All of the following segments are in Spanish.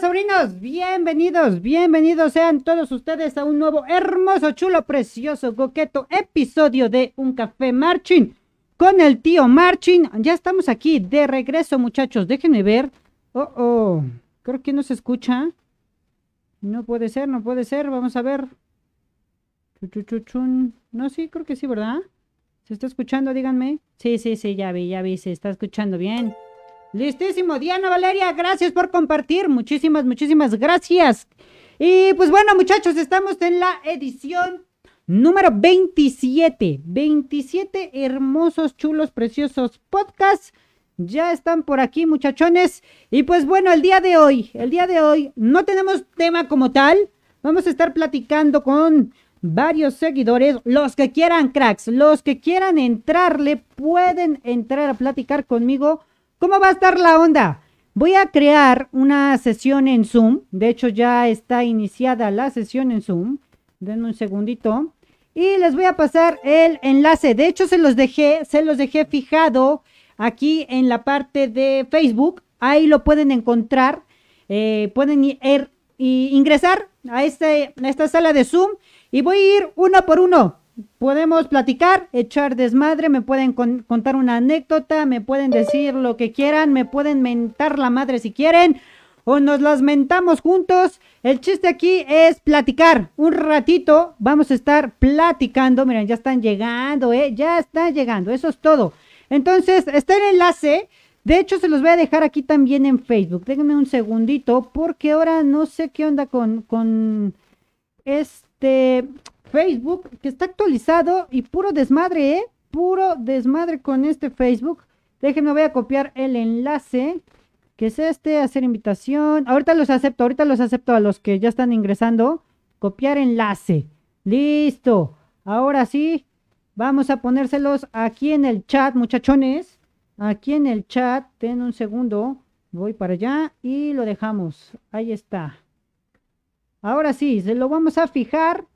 sobrinos? Bienvenidos, bienvenidos sean todos ustedes a un nuevo hermoso, chulo, precioso, coqueto episodio de Un Café Marching con el tío Marching. Ya estamos aquí de regreso, muchachos. Déjenme ver. Oh, oh, creo que no se escucha. No puede ser, no puede ser. Vamos a ver. No, sí, creo que sí, ¿verdad? ¿Se está escuchando? Díganme. Sí, sí, sí, ya vi, ya vi, se está escuchando bien. Listísimo, Diana Valeria, gracias por compartir. Muchísimas, muchísimas gracias. Y pues bueno, muchachos, estamos en la edición número 27. 27 hermosos, chulos, preciosos podcasts. Ya están por aquí, muchachones. Y pues bueno, el día de hoy, el día de hoy no tenemos tema como tal. Vamos a estar platicando con varios seguidores. Los que quieran, cracks, los que quieran entrarle, pueden entrar a platicar conmigo ¿Cómo va a estar la onda? Voy a crear una sesión en Zoom. De hecho, ya está iniciada la sesión en Zoom. Denme un segundito. Y les voy a pasar el enlace. De hecho, se los dejé, se los dejé fijado aquí en la parte de Facebook. Ahí lo pueden encontrar. Eh, pueden ir, ingresar a, este, a esta sala de Zoom. Y voy a ir uno por uno podemos platicar, echar desmadre, me pueden contar una anécdota, me pueden decir lo que quieran, me pueden mentar la madre si quieren, o nos las mentamos juntos. El chiste aquí es platicar. Un ratito vamos a estar platicando. Miren, ya están llegando, ¿eh? Ya están llegando. Eso es todo. Entonces, está el enlace. De hecho, se los voy a dejar aquí también en Facebook. Déjenme un segundito, porque ahora no sé qué onda con, con este. Facebook que está actualizado y puro desmadre, ¿eh? Puro desmadre con este Facebook. Déjenme, voy a copiar el enlace, que es este, hacer invitación. Ahorita los acepto, ahorita los acepto a los que ya están ingresando. Copiar enlace. Listo. Ahora sí, vamos a ponérselos aquí en el chat, muchachones. Aquí en el chat, ten un segundo. Voy para allá y lo dejamos. Ahí está. Ahora sí, se lo vamos a fijar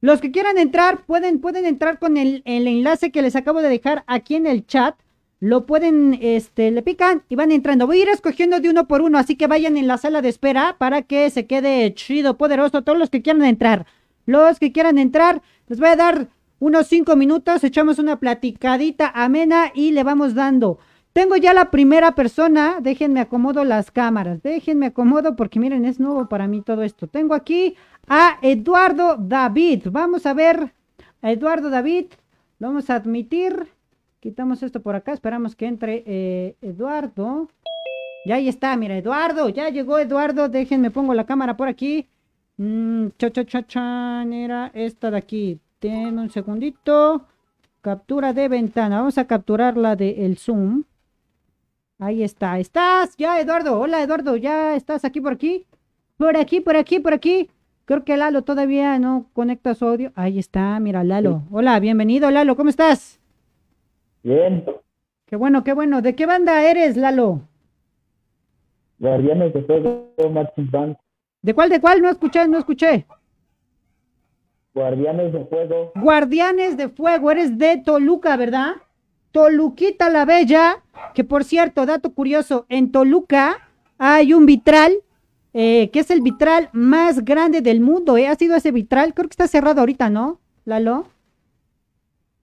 los que quieran entrar, pueden, pueden entrar con el, enlace que les acabo de dejar aquí en el chat. Lo pueden, este, le pican y van entrando. Voy a ir escogiendo de uno por uno, así que vayan en la sala de espera para que se quede chido, poderoso. Todos los que quieran entrar. Los que quieran entrar, les voy a dar unos cinco minutos, echamos una platicadita amena y le vamos dando. Tengo ya la primera persona, déjenme acomodo las cámaras, déjenme acomodo porque miren, es nuevo para mí todo esto. Tengo aquí a Eduardo David. Vamos a ver a Eduardo David. Lo vamos a admitir. Quitamos esto por acá. Esperamos que entre eh, Eduardo. Ya ahí está, mira, Eduardo. Ya llegó Eduardo. Déjenme, pongo la cámara por aquí. Mm, cha, cha, cha, cha. Era esta de aquí. Ten un segundito. Captura de ventana. Vamos a capturar la de el Zoom. Ahí está. ¿Estás? Ya, Eduardo. Hola, Eduardo. ¿Ya estás aquí por aquí? Por aquí, por aquí, por aquí. Creo que Lalo todavía no conecta su audio. Ahí está, mira, Lalo. Hola, bienvenido, Lalo, ¿cómo estás? Bien. Qué bueno, qué bueno. ¿De qué banda eres, Lalo? Guardianes de Fuego, Marching Band. ¿De cuál, de cuál? No escuché, no escuché. Guardianes de Fuego. Guardianes de Fuego, eres de Toluca, ¿verdad? Toluquita la Bella, que por cierto, dato curioso, en Toluca hay un vitral eh, que es el vitral más grande del mundo. ¿eh? ¿Ha sido ese vitral? Creo que está cerrado ahorita, ¿no, Lalo?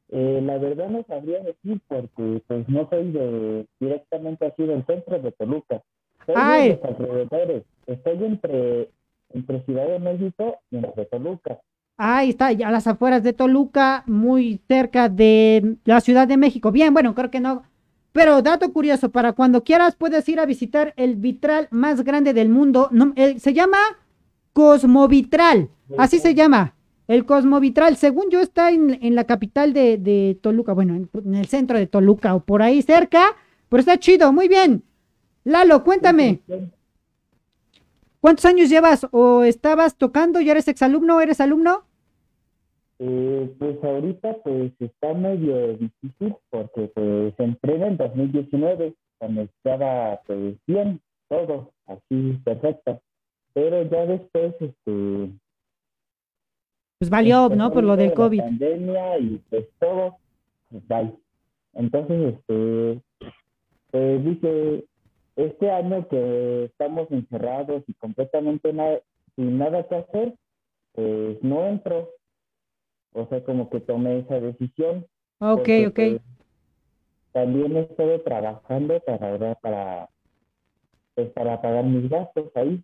Eh, la verdad no sabría decir porque pues no soy de, directamente así del centro de Toluca. Soy de los alrededores. Estoy entre, entre Ciudad de México y entre Toluca. Ahí está, a las afueras de Toluca, muy cerca de la Ciudad de México. Bien, bueno, creo que no, pero dato curioso, para cuando quieras puedes ir a visitar el vitral más grande del mundo. se llama Cosmovitral, así se llama. El Cosmovitral, según yo, está en, la capital de, Toluca, bueno, en, el centro de Toluca o por ahí cerca, pero está chido, muy bien. Lalo, cuéntame. ¿Cuántos años llevas o estabas tocando? ¿Ya eres exalumno o eres alumno? Eh, pues ahorita pues está medio difícil porque pues entré en el 2019 cuando estaba pues bien, todo así perfecto, pero ya después este pues valió, ¿no? Por lo del COVID. pandemia y pues todo, pues bye. Entonces este pues dije este año que estamos encerrados y completamente nada, sin nada que hacer, pues no entro. O sea, como que tomé esa decisión. Ok, ok. También estoy trabajando para, para, pues, para pagar mis gastos ahí.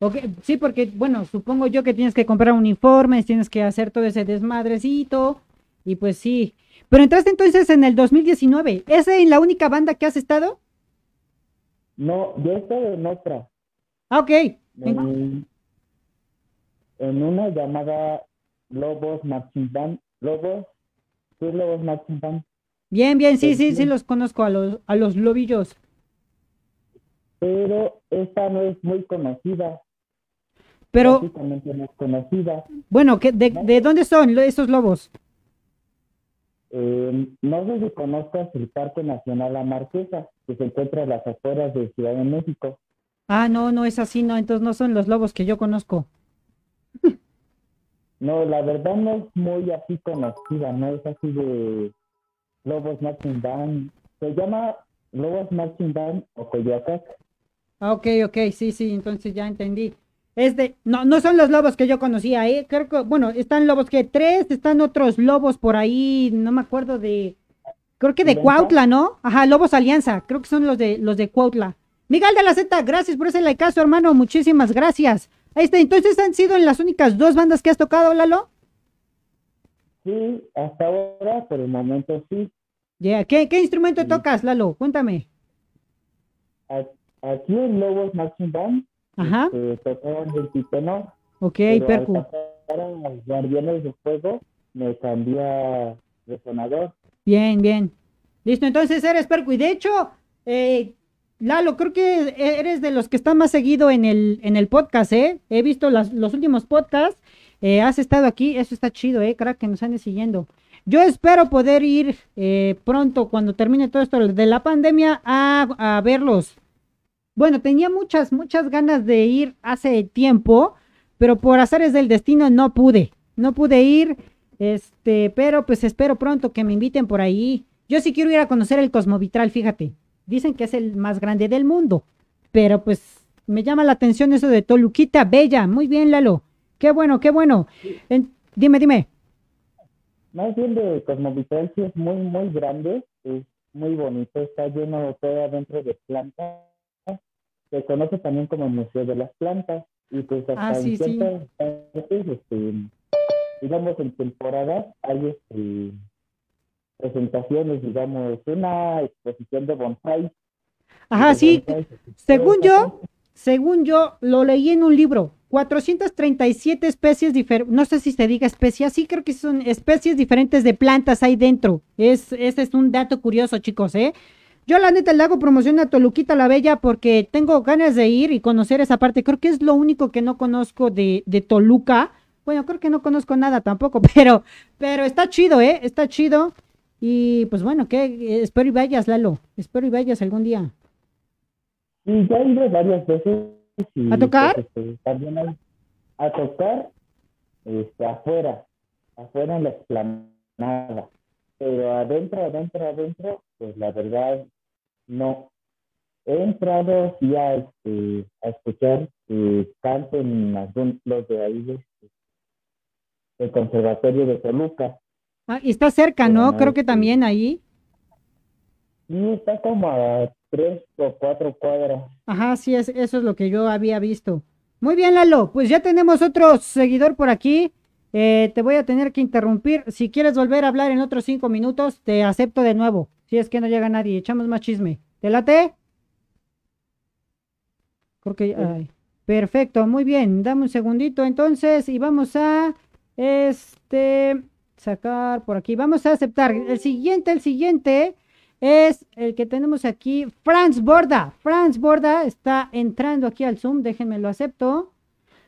Okay, sí, porque, bueno, supongo yo que tienes que comprar uniformes, tienes que hacer todo ese desmadrecito, y pues sí. Pero entraste entonces en el 2019. ¿Es en la única banda que has estado? No, yo he estado en otra. Ah, ok. En, una llamada Lobos Marching Band. Lobos, sí, Lobos Marching Band. Bien, bien, sí, sí, sí, los conozco a los, a los lobillos. Pero esta no es muy conocida. Pero. no es conocida. Bueno, de, ¿de dónde son esos lobos? Eh, no sé si conozcas el Parque Nacional La Marquesa, que se encuentra a las afueras de Ciudad de México. Ah, no, no es así, no, entonces no son los lobos que yo conozco. No, la verdad no es muy así conocida, no es así de Lobos Marching Band. Se llama Lobos Marching Band o Coyoacán. Ah, ok, ok, sí, sí, entonces ya entendí. Es de, no, no son los lobos que yo conocía, ¿eh? Creo que, bueno, están lobos que tres, están otros lobos por ahí, no me acuerdo de, creo que de Cuautla, ¿no? Ajá, Lobos Alianza, creo que son los de, los de Cuautla. Miguel de la Z, gracias por ese likeazo, hermano, muchísimas gracias. Ahí está, entonces han sido en las únicas dos bandas que has tocado, Lalo. Sí, hasta ahora, por el momento sí. Ya, ¿Qué, ¿Qué instrumento tocas, Lalo? Cuéntame. Aquí en Lobos Marching Band Ajá. Este, tocaban el tenor. Ok, percu. Para Guardianes de Fuego me cambié resonador. Bien, bien. Listo, entonces eres percu. Y de hecho, eh, Lalo, creo que eres de los que están más seguido en el, en el podcast, ¿eh? He visto las, los últimos podcasts. Eh, has estado aquí, eso está chido, ¿eh? Crack, que nos ande siguiendo. Yo espero poder ir eh, pronto, cuando termine todo esto de la pandemia, a, a verlos bueno, tenía muchas, muchas ganas de ir hace tiempo, pero por azares del destino no pude, no pude ir, este, pero pues espero pronto que me inviten por ahí. Yo sí quiero ir a conocer el Cosmovitral, fíjate. Dicen que es el más grande del mundo, pero pues me llama la atención eso de Toluquita Bella. Muy bien, Lalo. Qué bueno, qué bueno. dime, dime. Más bien de Cosmovitral sí es muy, muy grande, es muy bonito, está lleno todo adentro de plantas se conoce también como el Museo de las Plantas y pues hasta ah, en ciertas este, digamos en temporada hay este, presentaciones, digamos, una exposición de bonsai. Ajá, sí. según yo, según yo, lo leí en un libro. 437 especies diferentes, no sé si se diga especies, sí creo que son especies diferentes de plantas ahí dentro. Es, ese es un dato curioso, chicos, ¿eh? Yo la neta le hago promoción a Toluquita la Bella porque tengo ganas de ir y conocer esa parte. Creo que es lo único que no conozco de, de Toluca. Bueno, creo que no conozco nada tampoco, pero, pero está chido, ¿eh? Está chido. Y pues bueno, que espero y vayas, Lalo. Espero y vayas algún día. Sí, ya he ido varias veces. ¿A tocar? Pues, este, también a tocar este, afuera, afuera en la explanada. Pero adentro, adentro, adentro, pues la verdad no. He entrado sí a, este, a escuchar eh, canto en algunos de ahí del este, Conservatorio de Toluca. Ah, y está cerca, ¿no? Creo que también ahí. Sí, está como a tres o cuatro cuadras. Ajá, sí, es, eso es lo que yo había visto. Muy bien, Lalo, pues ya tenemos otro seguidor por aquí. Eh, te voy a tener que interrumpir. Si quieres volver a hablar en otros cinco minutos, te acepto de nuevo. Si es que no llega nadie, echamos más chisme. ¿Te late? Creo que... perfecto, muy bien. Dame un segundito entonces y vamos a... Este... Sacar por aquí. Vamos a aceptar. El siguiente, el siguiente es el que tenemos aquí. Franz Borda. Franz Borda está entrando aquí al Zoom. Déjenme lo acepto.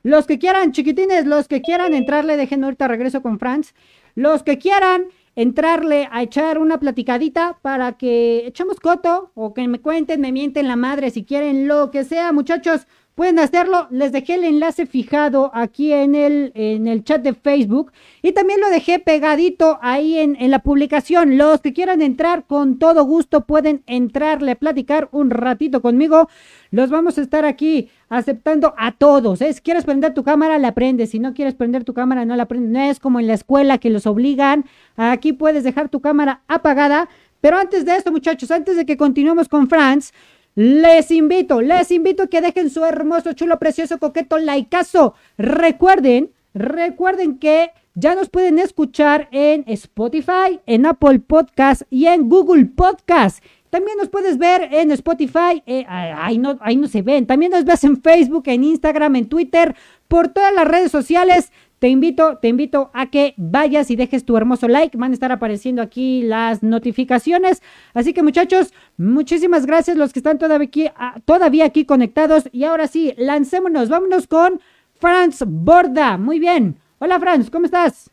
Los que quieran, chiquitines, los que quieran entrarle, déjenme ahorita regreso con Franz. Los que quieran entrarle a echar una platicadita para que echemos coto o que me cuenten, me mienten la madre si quieren, lo que sea, muchachos. Pueden hacerlo. Les dejé el enlace fijado aquí en el, en el chat de Facebook y también lo dejé pegadito ahí en, en la publicación. Los que quieran entrar, con todo gusto pueden entrarle a platicar un ratito conmigo. Los vamos a estar aquí aceptando a todos. ¿eh? Si quieres prender tu cámara, la prendes. Si no quieres prender tu cámara, no la prendes. No es como en la escuela que los obligan. Aquí puedes dejar tu cámara apagada. Pero antes de esto, muchachos, antes de que continuemos con Franz, les invito, les invito a que dejen su hermoso, chulo, precioso, coqueto likeazo. Recuerden, recuerden que ya nos pueden escuchar en Spotify, en Apple Podcast y en Google Podcast. También nos puedes ver en Spotify, eh, ahí, no, ahí no se ven. También nos ves en Facebook, en Instagram, en Twitter, por todas las redes sociales. Te invito, te invito a que vayas y dejes tu hermoso like. Van a estar apareciendo aquí las notificaciones. Así que muchachos, muchísimas gracias los que están todavía aquí, ah, todavía aquí conectados. Y ahora sí, lancémonos. Vámonos con Franz Borda. Muy bien. Hola Franz, ¿cómo estás?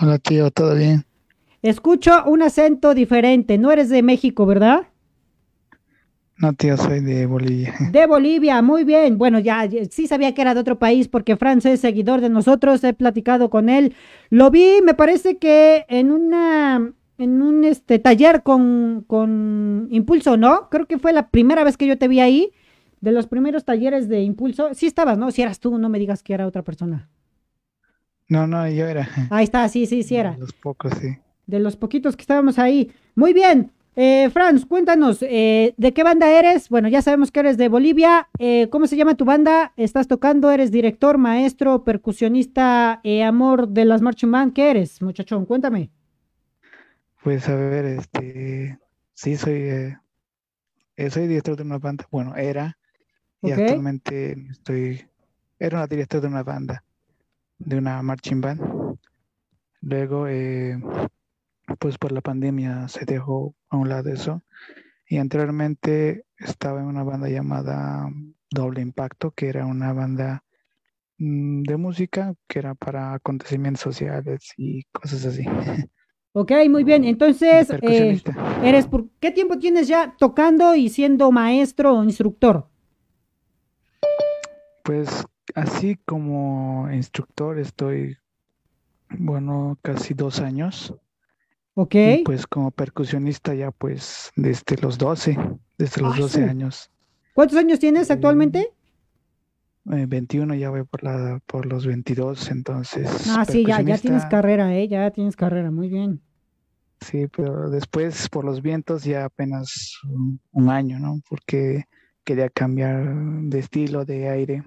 Hola tío, ¿todo bien? Escucho un acento diferente. No eres de México, ¿verdad? No, tío, soy de Bolivia. De Bolivia, muy bien. Bueno, ya, sí sabía que era de otro país porque Franz es seguidor de nosotros, he platicado con él. Lo vi, me parece que en una en un este taller con, con Impulso, ¿no? Creo que fue la primera vez que yo te vi ahí, de los primeros talleres de Impulso. Sí estabas, ¿no? Si eras tú, no me digas que era otra persona. No, no, yo era. Ahí está, sí, sí, sí era. De los pocos, sí. De los poquitos que estábamos ahí. Muy bien. Eh, Franz, cuéntanos, eh, ¿de qué banda eres? Bueno, ya sabemos que eres de Bolivia. Eh, ¿Cómo se llama tu banda? ¿Estás tocando? ¿Eres director, maestro, percusionista, eh, amor de las marching band? ¿Qué eres, muchachón? Cuéntame. Pues a ver, este, sí soy, soy director de una banda. Bueno, era y actualmente estoy, era una director de una banda, de una marching band. Luego, eh, pues por la pandemia se dejó a un lado eso. Y anteriormente estaba en una banda llamada Doble Impacto, que era una banda mm, de música que era para acontecimientos sociales y cosas así. Ok, muy bien. Entonces, eh, eres por ¿qué tiempo tienes ya tocando y siendo maestro o instructor? Pues así como instructor estoy, bueno, casi dos años. Ok. Y pues como percusionista ya pues desde los 12, desde los Ah, 12 su- años. ¿Cuántos años tienes actualmente? Eh, 21 ya voy por la, por los 22, entonces Ah, sí, ya, ya tienes carrera, ¿eh? Ya tienes carrera, muy bien. sí, pero después por los vientos ya apenas un, un año, ¿no? Porque quería cambiar de estilo, de aire.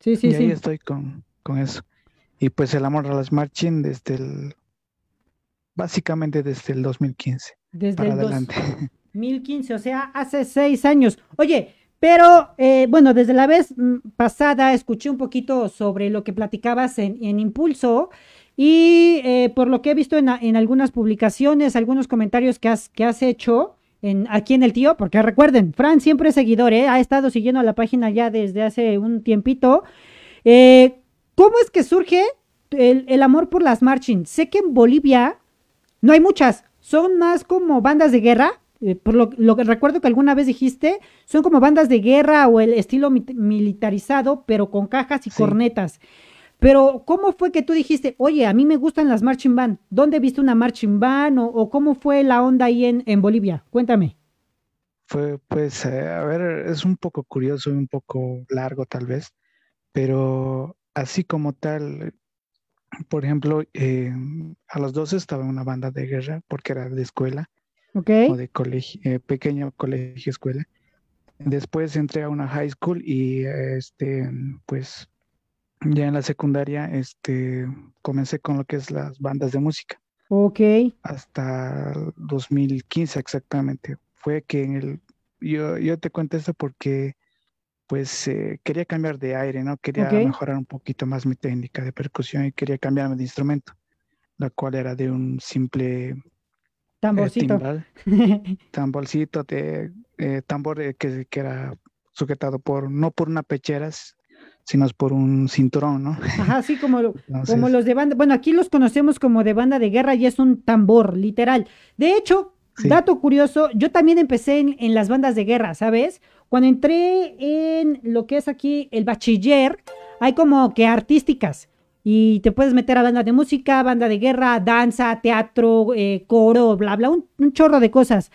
Sí, sí, Y ahí sí. estoy con, con eso. Y pues el amor a las marching desde el, básicamente desde el 2015 Desde para el adelante. 2015, o sea, hace seis años. Oye, pero eh, bueno, desde la vez mm, pasada escuché un poquito sobre lo que platicabas en, en Impulso y eh, por lo que he visto en, en algunas publicaciones, algunos comentarios que has, que has hecho en, aquí en el tío, porque recuerden, Fran siempre es seguidor, ¿eh? ha estado siguiendo la página ya desde hace un tiempito. ¿Cómo es que surge el, el amor por las marching? Sé que en Bolivia no hay muchas, son más como bandas de guerra. eh, por lo, lo que recuerdo que alguna vez dijiste, son como bandas de guerra o el estilo militarizado, pero con cajas y Sí. cornetas. Pero, ¿cómo fue que tú dijiste, oye, a mí me gustan las marching band? ¿Dónde viste una marching band? ¿O, o cómo fue la onda ahí en, en Bolivia? Cuéntame. Fue, pues, eh, a ver, es un poco curioso y un poco largo tal vez, pero así como tal, por ejemplo, eh, a los 12 estaba en una banda de guerra porque era de escuela ¿Ok? o de colegio, eh, pequeño colegio escuela. Después entré a una high school y este, pues ya en la secundaria este, comencé con lo que es las bandas de música Ok. hasta el 2015 exactamente. Fue que en el, yo, yo te cuento esto porque pues eh, quería cambiar de aire, ¿no? Quería Ok. mejorar un poquito más mi técnica de percusión y quería cambiarme de instrumento, la cual era de un simple eh, Tamborcito. timbal, tamborcito de eh, tambor eh, que, que era sujetado por, no por una pechera, sino por un cinturón, ¿no? Ajá, así como, lo- como Entonces, los de banda. Bueno, aquí los conocemos como de banda de guerra y es un tambor, literal. De hecho, Sí. dato curioso, yo también empecé en, en las bandas de guerra, ¿sabes? Cuando entré en lo que es aquí el bachiller, hay como que artísticas. Y te puedes meter a banda de música, banda de guerra, danza, teatro, eh, coro, bla, bla, un, chorro de cosas.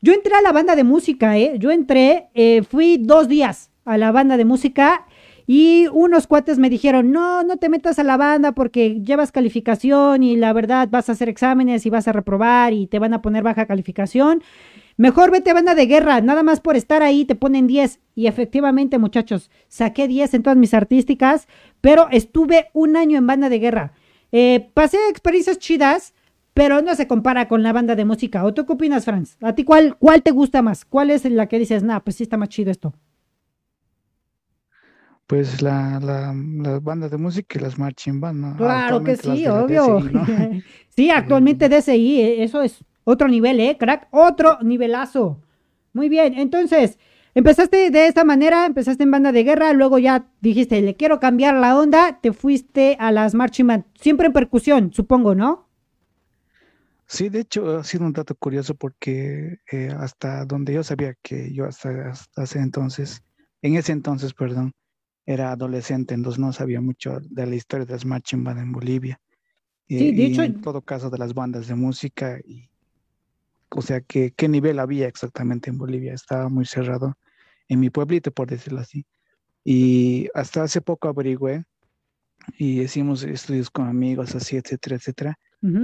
Yo entré a la banda de música, ¿eh? Yo entré, eh, fui dos días a la banda de música y unos cuates me dijeron, no, no te metas a la banda porque llevas calificación y la verdad vas a hacer exámenes y vas a reprobar y te van a poner baja calificación. Mejor vete a banda de guerra, nada más por estar ahí te ponen 10. Y efectivamente, muchachos, saqué 10 en todas mis artísticas, pero estuve un año en banda de guerra. Eh, pasé experiencias chidas, pero no se compara con la banda de música. ¿O tú qué opinas, Franz? ¿A ti cuál, cuál te gusta más? ¿Cuál es la que dices, nah, pues sí está más chido esto? Pues la, la, las bandas de música y las marching band, ¿no? Claro que sí, obvio. sí, actualmente DSI, eh, eso es otro nivel, ¿eh, crack? Otro nivelazo. Muy bien, entonces, empezaste de esta manera, empezaste en banda de guerra, luego ya dijiste, le quiero cambiar la onda, te fuiste a las marching band, siempre en percusión, supongo, ¿no? Sí, de hecho ha sido un dato curioso porque eh, hasta donde yo sabía que yo hasta, hasta ese entonces, en ese entonces, perdón, era adolescente, entonces no sabía mucho de la historia de las marching band en Bolivia. Sí, de hecho, en todo caso de las bandas de música y o sea, que, qué nivel había exactamente en Bolivia. Estaba muy cerrado en mi pueblito, por decirlo así. Y hasta hace poco averigüé y hicimos estudios con amigos, así, etcétera, etcétera,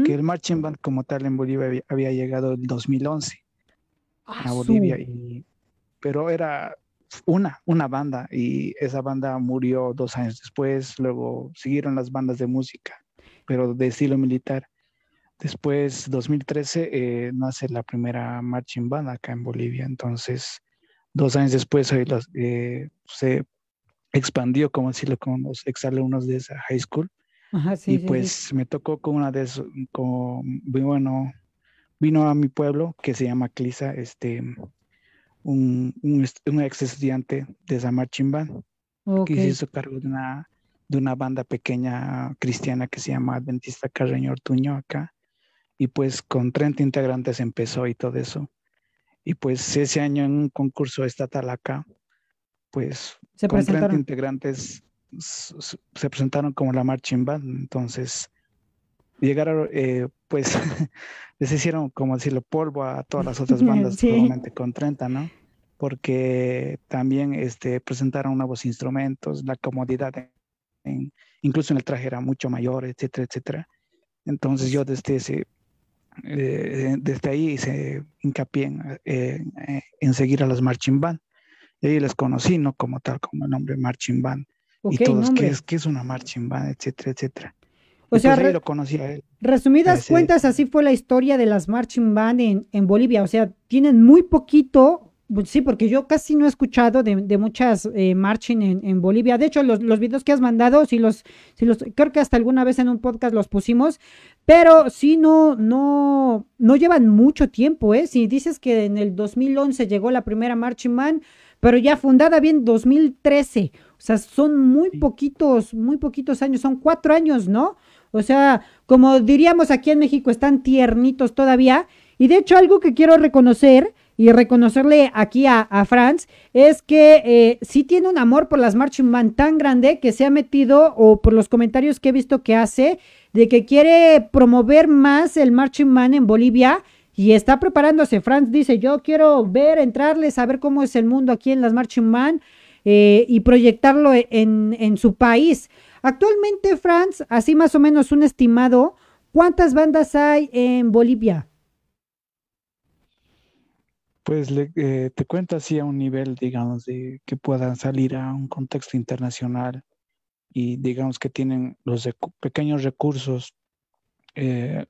que el marching band como tal en Bolivia había, llegado en 2011 a Bolivia, y, pero era una, una banda y esa banda murió dos años después, luego siguieron las bandas de música, pero de estilo militar. Después, 2013, eh, nace la primera marching band acá en Bolivia, entonces dos años después eh, se expandió, como decirlo, con los exalumnos de esa high school. y pues me tocó con una de esos, con, bueno, vino a mi pueblo que se llama Clisa, este, un, un, ex estudiante de esa marching band que se hizo cargo de una, de una banda pequeña cristiana que se llama Adventista Carreño Ortuño acá. Y pues con 30 integrantes empezó y todo eso. Y pues ese año en un concurso estatal acá, pues con 30 integrantes se presentaron como la marching band. Entonces llegaron, eh, pues les hicieron, como decirlo, polvo a todas las otras bandas, probablemente con 30, ¿no? Porque también este, presentaron nuevos instrumentos, la comodidad, incluso en el traje era mucho mayor, etcétera, etcétera. Entonces yo desde ese, eh, desde ahí hice hincapié en, eh, en, seguir a las marching band. Y ahí les conocí, ¿no? Como tal, como el nombre marching band. y todos, ¿qué es, ¿qué es una marching band? Etcétera, etcétera. O sea, lo conocí a él. Resumidas cuentas, así fue la historia de las marching band en, en, Bolivia. O sea, tienen muy poquito, pues sí, porque yo casi no he escuchado de, de muchas eh, marching en, en, Bolivia. De hecho, los, los videos que has mandado, sí los, sí los, creo que hasta alguna vez en un podcast los pusimos, pero sí no, no, no llevan mucho tiempo, ¿eh? Si dices que en el 2011 llegó la primera marching band, pero ya fundada bien 2013. O sea, son muy poquitos, muy poquitos años, son cuatro años, ¿no? O sea, como diríamos aquí en México, están tiernitos todavía. Y de hecho, algo que quiero reconocer y reconocerle aquí a, Franz es que eh, sí tiene un amor por las marching band tan grande que se ha metido, o por los comentarios que he visto que hace, de que quiere promover más el marching band en Bolivia y está preparándose. Franz dice, yo quiero ver, entrarle, saber cómo es el mundo aquí en las marching band eh, y proyectarlo en, en su país. Actualmente, Franz, así más o menos un estimado, ¿cuántas bandas hay en Bolivia? Pues eh, te cuento así a un nivel, digamos, de que puedan salir a un contexto internacional y digamos que tienen los pequeños recursos. Eh,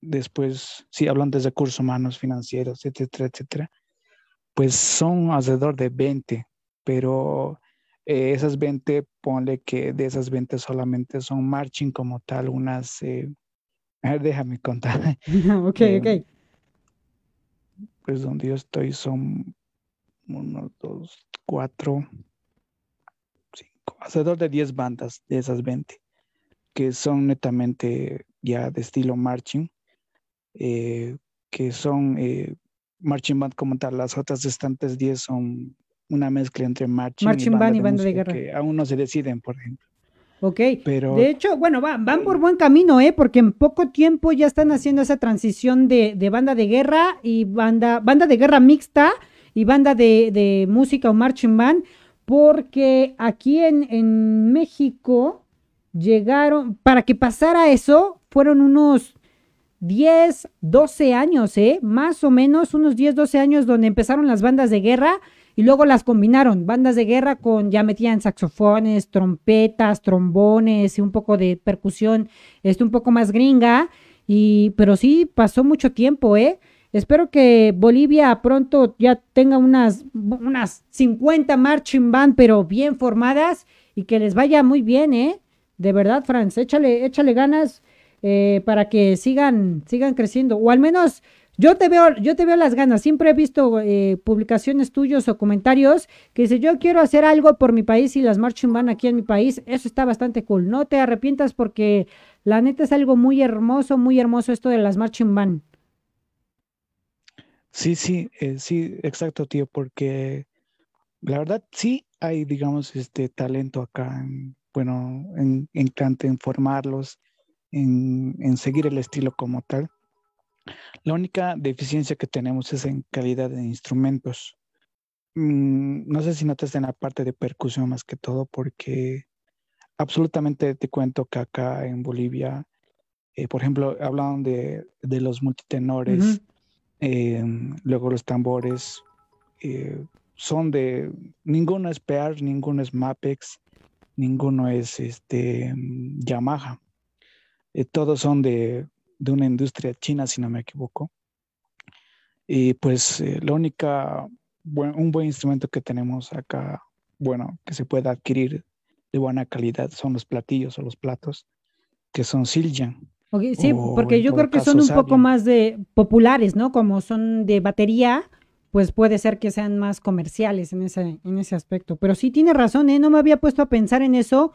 después, sí, hablan de recursos humanos, financieros, etcétera, etcétera, pues son alrededor de 20, pero eh, esas 20, ponle que de esas 20 solamente son marching como tal, unas, eh, déjame contar. ok, eh, ok. Pues donde yo estoy son uno, dos, cuatro, alrededor de 10 bandas de esas 20, que son netamente ya de estilo marching, que son marching band como tal. Las otras restantes 10 son una mezcla entre marching, Marching y banda, band y banda de música guerra. que aún no se deciden, por ejemplo. Ok. Pero De hecho, bueno, va- van por buen camino, ¿eh? Porque en poco tiempo ya están haciendo esa transición de, de banda de guerra y banda, banda de guerra mixta y banda de, de música o marching band, porque aquí en, en México llegaron, para que pasara eso, fueron unos 10, 12 años, ¿eh? Más o menos unos 10, 12 años donde empezaron las bandas de guerra y luego las combinaron, bandas de guerra con, ya metían saxofones, trompetas, trombones y un poco de percusión, este, un poco más gringa, y, pero sí pasó mucho tiempo, ¿eh? Espero que Bolivia pronto ya tenga unas, unas 50 marching band, pero bien formadas y que les vaya muy bien, ¿eh? De verdad, Franz, échale, échale ganas eh, para que sigan, sigan creciendo, o al menos yo te veo, yo te veo las ganas. Siempre he visto eh, publicaciones tuyos o comentarios que dice yo quiero hacer algo por mi país y las marching band aquí en mi país. Eso está bastante cool. No te arrepientas porque la neta es algo muy hermoso, muy hermoso esto de las marching band. Sí, sí, eh, sí, exacto, tío, porque la verdad sí hay, digamos, este talento acá, en, bueno, en, en en formarlos, en, en seguir el estilo como tal. La única deficiencia que tenemos es en calidad de instrumentos. Mm, no sé si notas en la parte de percusión más que todo, porque absolutamente te cuento que acá en Bolivia, eh, por ejemplo, hablaban de, de los multitenores. Eh, luego los tambores, eh, son de, ninguno es Pear, ninguno es Mapex, ninguno es este, Yamaha. Eh, todos son de, de una industria china, si no me equivoco. Y pues eh, la única, un buen instrumento que tenemos acá, bueno, que se puede adquirir de buena calidad son los platillos o los platos, que son Siljan. Sí, O porque yo creo que son un poco más de populares, ¿no? Como son de batería, pues puede ser que sean más comerciales en ese, en ese aspecto. Pero sí tiene razón, ¿eh? No me había puesto a pensar en eso.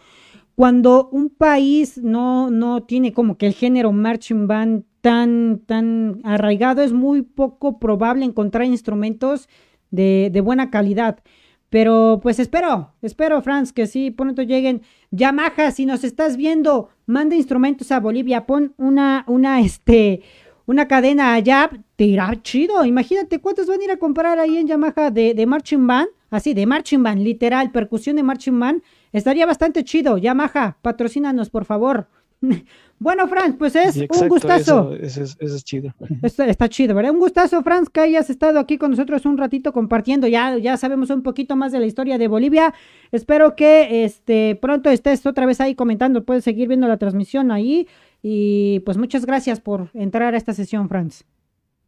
Cuando un país no, no tiene como que el género marching band tan, tan arraigado, es muy poco probable encontrar instrumentos de, de buena calidad. Pero pues espero, espero, Franz, que sí pronto lleguen. Yamaha, si nos estás viendo, manda instrumentos a Bolivia, pon una, una, este, una cadena allá, te irá chido. Imagínate cuántos van a ir a comprar ahí en Yamaha de, de marching band, así, de marching band, literal, percusión de marching band. Estaría bastante chido. Yamaha, patrocínanos, por favor. Bueno, Franz, pues es un gustazo. Eso, eso es, eso es chido. Está, está chido, ¿verdad? Un gustazo, Franz, que hayas estado aquí con nosotros un ratito compartiendo. Ya, ya sabemos un poquito más de la historia de Bolivia. Espero que este pronto estés otra vez ahí comentando. Puedes seguir viendo la transmisión ahí. Y pues muchas gracias por entrar a esta sesión, Franz.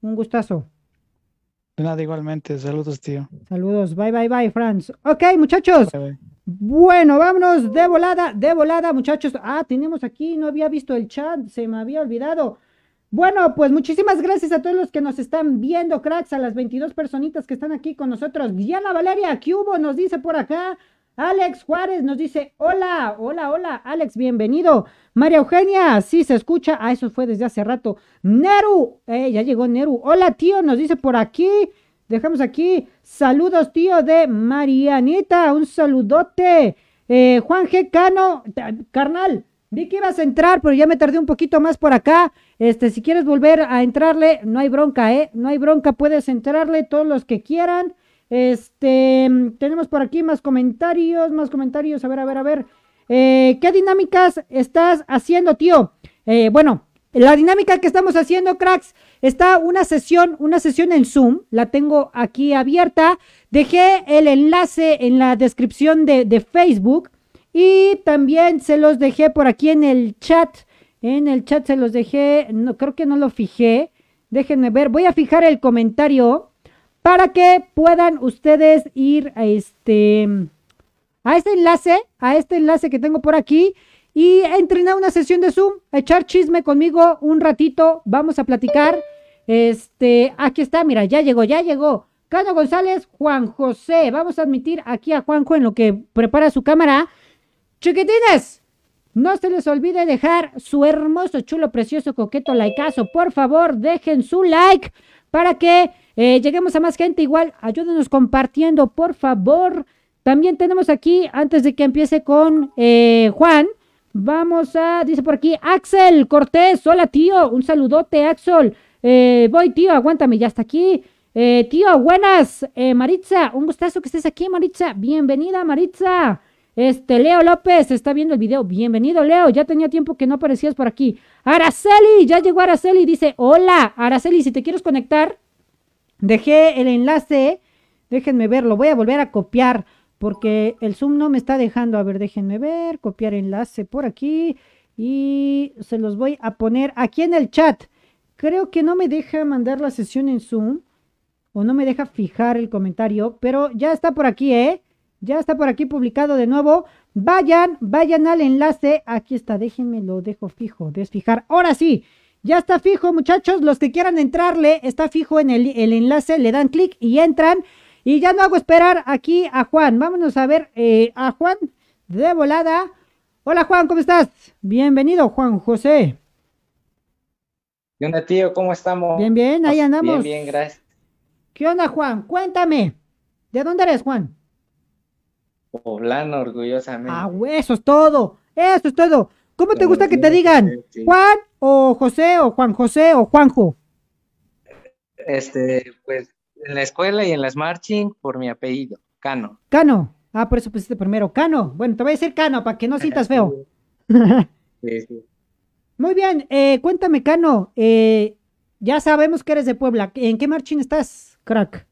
Un gustazo. Nada, igualmente. Saludos, tío. Saludos. Bye, bye, bye, Franz. Ok, muchachos. Bye, bye. Bueno, vámonos de volada, de volada, muchachos. Ah, tenemos aquí, no había visto el chat, se me había olvidado. Bueno, pues muchísimas gracias a todos los que nos están viendo, cracks, a las 22 personitas que están aquí con nosotros. Diana Valeria, ¿qué hubo? Nos dice por acá. Alex Juárez nos dice, hola, hola, hola, Alex, bienvenido. María Eugenia, sí se escucha. Ah, eso fue desde hace rato. Neru, eh, ya llegó Neru. Hola, tío, nos dice por aquí. Dejamos aquí. Saludos, tío, de Marianita. Un saludote. Eh, Juan G. Cano, carnal. Vi que ibas a entrar, pero ya me tardé un poquito más por acá. Este, si quieres volver a entrarle, no hay bronca, ¿eh? No hay bronca, puedes entrarle todos los que quieran. Este, tenemos por aquí más comentarios, más comentarios. A ver, a ver, a ver. Eh, ¿Qué dinámicas estás haciendo, tío? Eh, bueno, la dinámica que estamos haciendo, cracks, está una sesión, una sesión en Zoom, la tengo aquí abierta. Dejé el enlace en la descripción de, de Facebook y también se los dejé por aquí en el chat. En el chat se los dejé, no creo que no lo fijé. Déjenme ver, voy a fijar el comentario para que puedan ustedes ir a este a este enlace, a este enlace que tengo por aquí y entren a una sesión de Zoom, a echar chisme conmigo un ratito, vamos a platicar. Este, aquí está, mira, ya llegó, ya llegó. Cano González, Juan José, vamos a admitir aquí a Juanjo en lo que prepara su cámara. Chiquitines, no se les olvide dejar su hermoso, chulo, precioso, coqueto likeazo. Por favor, dejen su like para que Eh, lleguemos a más gente igual, ayúdenos compartiendo, por favor. También tenemos aquí, antes de que empiece con eh, Juan, vamos a, dice por aquí, Axel Cortés, hola tío, un saludote Axel. Eh, voy tío, aguántame, ya está aquí. Eh, tío, buenas, Maritza, un gustazo que estés aquí, Maritza. Bienvenida, Maritza. Este, Leo López está viendo el video. Bienvenido, Leo. Ya tenía tiempo que no aparecías por aquí. Araceli, ya llegó Araceli. Dice, hola, Araceli, si te quieres conectar, dejé el enlace. Déjenme ver, lo voy a volver a copiar porque el Zoom no me está dejando. A ver, déjenme ver, copiar enlace por aquí y se los voy a poner aquí en el chat. Creo que no me deja mandar la sesión en Zoom o no me deja fijar el comentario, pero ya está por aquí, ¿eh? Ya está por aquí publicado de nuevo. Vayan, vayan al enlace. Aquí está, déjenme lo dejo fijo, desfijar. Ahora sí, ya está fijo, muchachos. Los que quieran entrarle, está fijo en el, el enlace, le dan clic y entran. Y ya no hago esperar aquí a Juan. Vámonos a ver eh, a Juan de volada. Hola Juan, ¿cómo estás? Bienvenido, Juan José. ¿Qué onda, tío? ¿Cómo estamos? Bien, bien, ahí andamos. Bien, bien, gracias. ¿Qué onda, Juan? Cuéntame. ¿De dónde eres, Juan? Poblano, orgullosamente. Ah, eso es todo. Eso es todo. ¿Cómo te gusta que te digan? Juan o José o Juan José o Juanjo. Este, pues, en la escuela y en las marching por mi apellido, Cano. Cano. Ah, por eso pusiste primero. Cano. Bueno, te voy a decir Cano para que no sientas feo. Sí, sí. Muy bien. eh, cuéntame, Cano. eh, ya sabemos que eres de Puebla. ¿En qué marching estás, crack?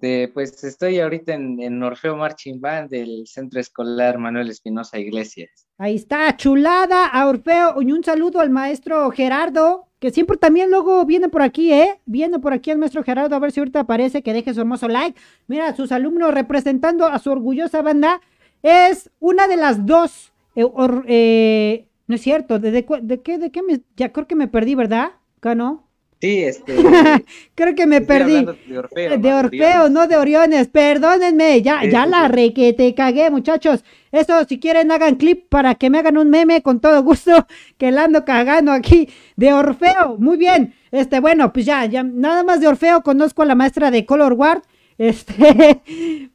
Este, pues estoy ahorita en, Orfeo Marching Band del Centro Escolar Manuel Espinosa Iglesias. Ahí está, chulada, a Orfeo. Y un saludo al maestro Gerardo, que siempre también luego viene por aquí, ¿eh? Viene por aquí el maestro Gerardo, a ver si ahorita aparece, que deje su hermoso like. Mira, sus alumnos representando a su orgullosa banda. Es una de las dos. eh, eh, no es cierto, ¿de, de, de qué, de qué me, ya creo que me perdí, ¿verdad, Cano? Sí, este, Creo que me perdí. de Orfeo, De ¿no? Orfeo, no de Oriones, perdónenme, ya, Sí, ya sí, la sí. re que te cagué, muchachos. Eso, si quieren, hagan clip para que me hagan un meme con todo gusto, que la ando cagando aquí. De Orfeo, muy bien. Este, bueno, pues ya, ya, nada más de Orfeo conozco a la maestra de Color Guard. Este,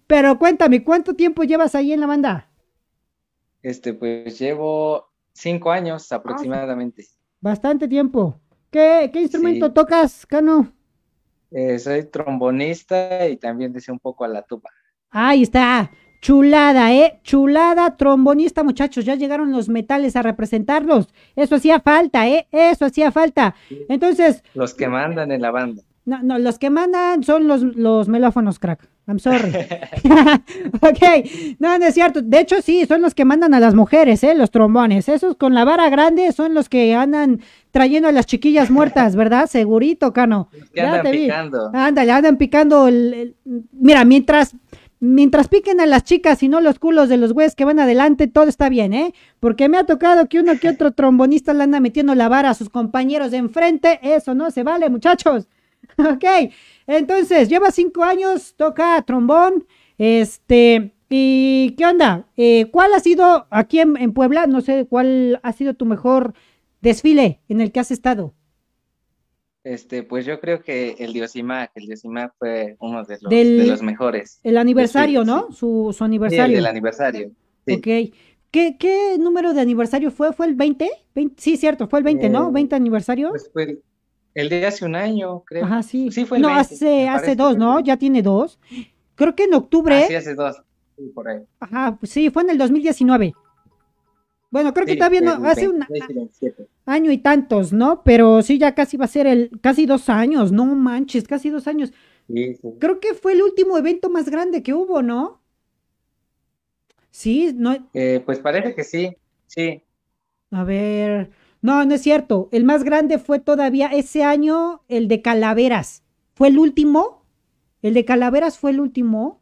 pero cuéntame, ¿cuánto tiempo llevas ahí en la banda? Este, pues llevo cinco años aproximadamente. Bastante tiempo. ¿Qué, qué instrumento Sí. tocas, Cano? Eh, soy trombonista y también deseo un poco a la tuba. Ahí está. Chulada, ¿eh? Chulada, trombonista, muchachos. Ya llegaron los metales a representarlos. Eso hacía falta, ¿eh? Eso hacía falta. Entonces, Los que mandan en la banda. no, no, los que mandan son los, los melófonos, crack. I'm sorry. ok, no, no es cierto. De hecho, sí, son los que mandan a las mujeres, ¿eh? Los trombones. Esos con la vara grande son los que andan trayendo a las chiquillas muertas, ¿verdad? Segurito, Cano. Los que Ya andan te vi. picando. Ándale, andan picando el, el- Mira, mientras, mientras piquen a las chicas y no los culos de los güeyes que van adelante, todo está bien, ¿eh? Porque me ha tocado que uno que otro trombonista le anda metiendo la vara a sus compañeros de enfrente. Eso no se vale, muchachos. ok, entonces, lleva cinco años, toca trombón. Este, ¿y qué onda? Eh, ¿cuál ha sido aquí en, en Puebla? No sé, ¿cuál ha sido tu mejor desfile en el que has estado? Este, pues yo creo que el Diosimac, el Diosimac fue uno de los, Del- de los mejores. El aniversario, Desfile, ¿no? sí. Su, su Sí, el aniversario. del aniversario. Sí. Ok. ¿Qué, qué número de aniversario fue? ¿Fue el 20? 20 Sí, cierto, fue el 20, ¿no? Eh, ¿20 aniversario? Pues fue el, de hace un año, creo. Ajá, sí. Sí, fue el no, 20, hace, dos, ¿no? Ya tiene dos. Creo que en Ah, octubre. sí, hace dos. Sí, por ahí. Ajá, pues sí, fue en el 2019. Bueno, creo que Sí, todavía no, hace un 26 y 27. año y tantos, ¿no? Pero sí, ya casi va a ser el, casi dos años, no manches, casi dos años. Sí, sí. Creo que fue el último evento más grande que hubo, ¿no? Sí, no, Eh, pues parece que sí. Sí. A ver, no, no es cierto. El más grande fue todavía ese año el de Calaveras. ¿Fue el último? ¿El de Calaveras fue el último?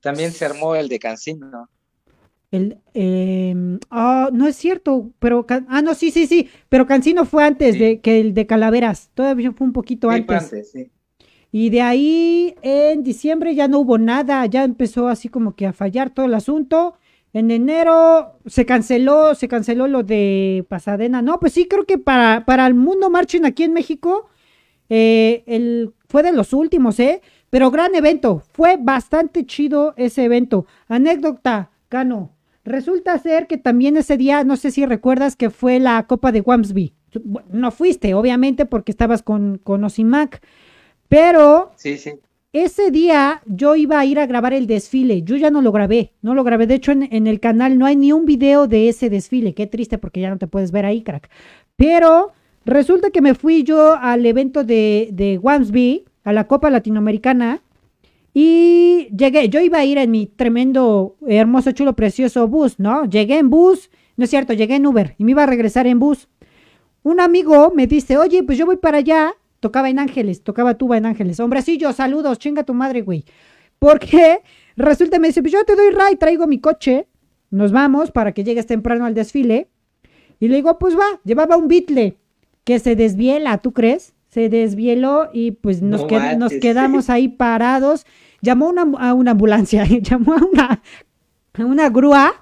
También se armó el de Cancino. El, em, ah, no es cierto, pero, ah, no, sí, sí, sí, pero Cancino fue antes Sí. de que el de Calaveras. Todavía fue un poquito Sí, antes. antes, sí. Y de ahí en diciembre ya no hubo nada, ya empezó así como que a fallar todo el asunto. En enero se canceló, se canceló lo de Pasadena. No, pues sí, creo que para, para el mundo marching aquí en México, eh, el, fue de los últimos, ¿eh? Pero gran evento, fue bastante chido ese evento. Anécdota, Cano. Resulta ser que también ese día, no sé si recuerdas que fue la Copa de Wamsby. No fuiste, obviamente, porque estabas con, con Osimac. Pero Sí, sí. Ese día yo iba a ir a grabar el desfile. Yo ya no lo grabé, no lo grabé. De hecho, en, el canal no hay ni un video de ese desfile. Qué triste porque ya no te puedes ver ahí, crack. Pero resulta que me fui yo al evento de, de Wamsby, a la Copa Latinoamericana. Y llegué, yo iba a ir en mi tremendo, hermoso, chulo, precioso bus, ¿no? Llegué en bus, no es cierto, llegué en Uber y me iba a regresar en bus. Un amigo me dice, oye, pues yo voy para allá. Tocaba en Ángeles, tocaba tuba en Ángeles. Hombrecillo, saludos, chinga tu madre, güey. Porque resulta, me dice, pues yo te doy ray, traigo mi coche. Nos vamos para que llegues temprano al desfile. Y le digo, pues va, llevaba un bitle que se desviela, ¿tú crees? Se desvieló y pues nos, No qued- nos manches. quedamos ahí parados. Llamó una, a una ambulancia, llamó a una, a una grúa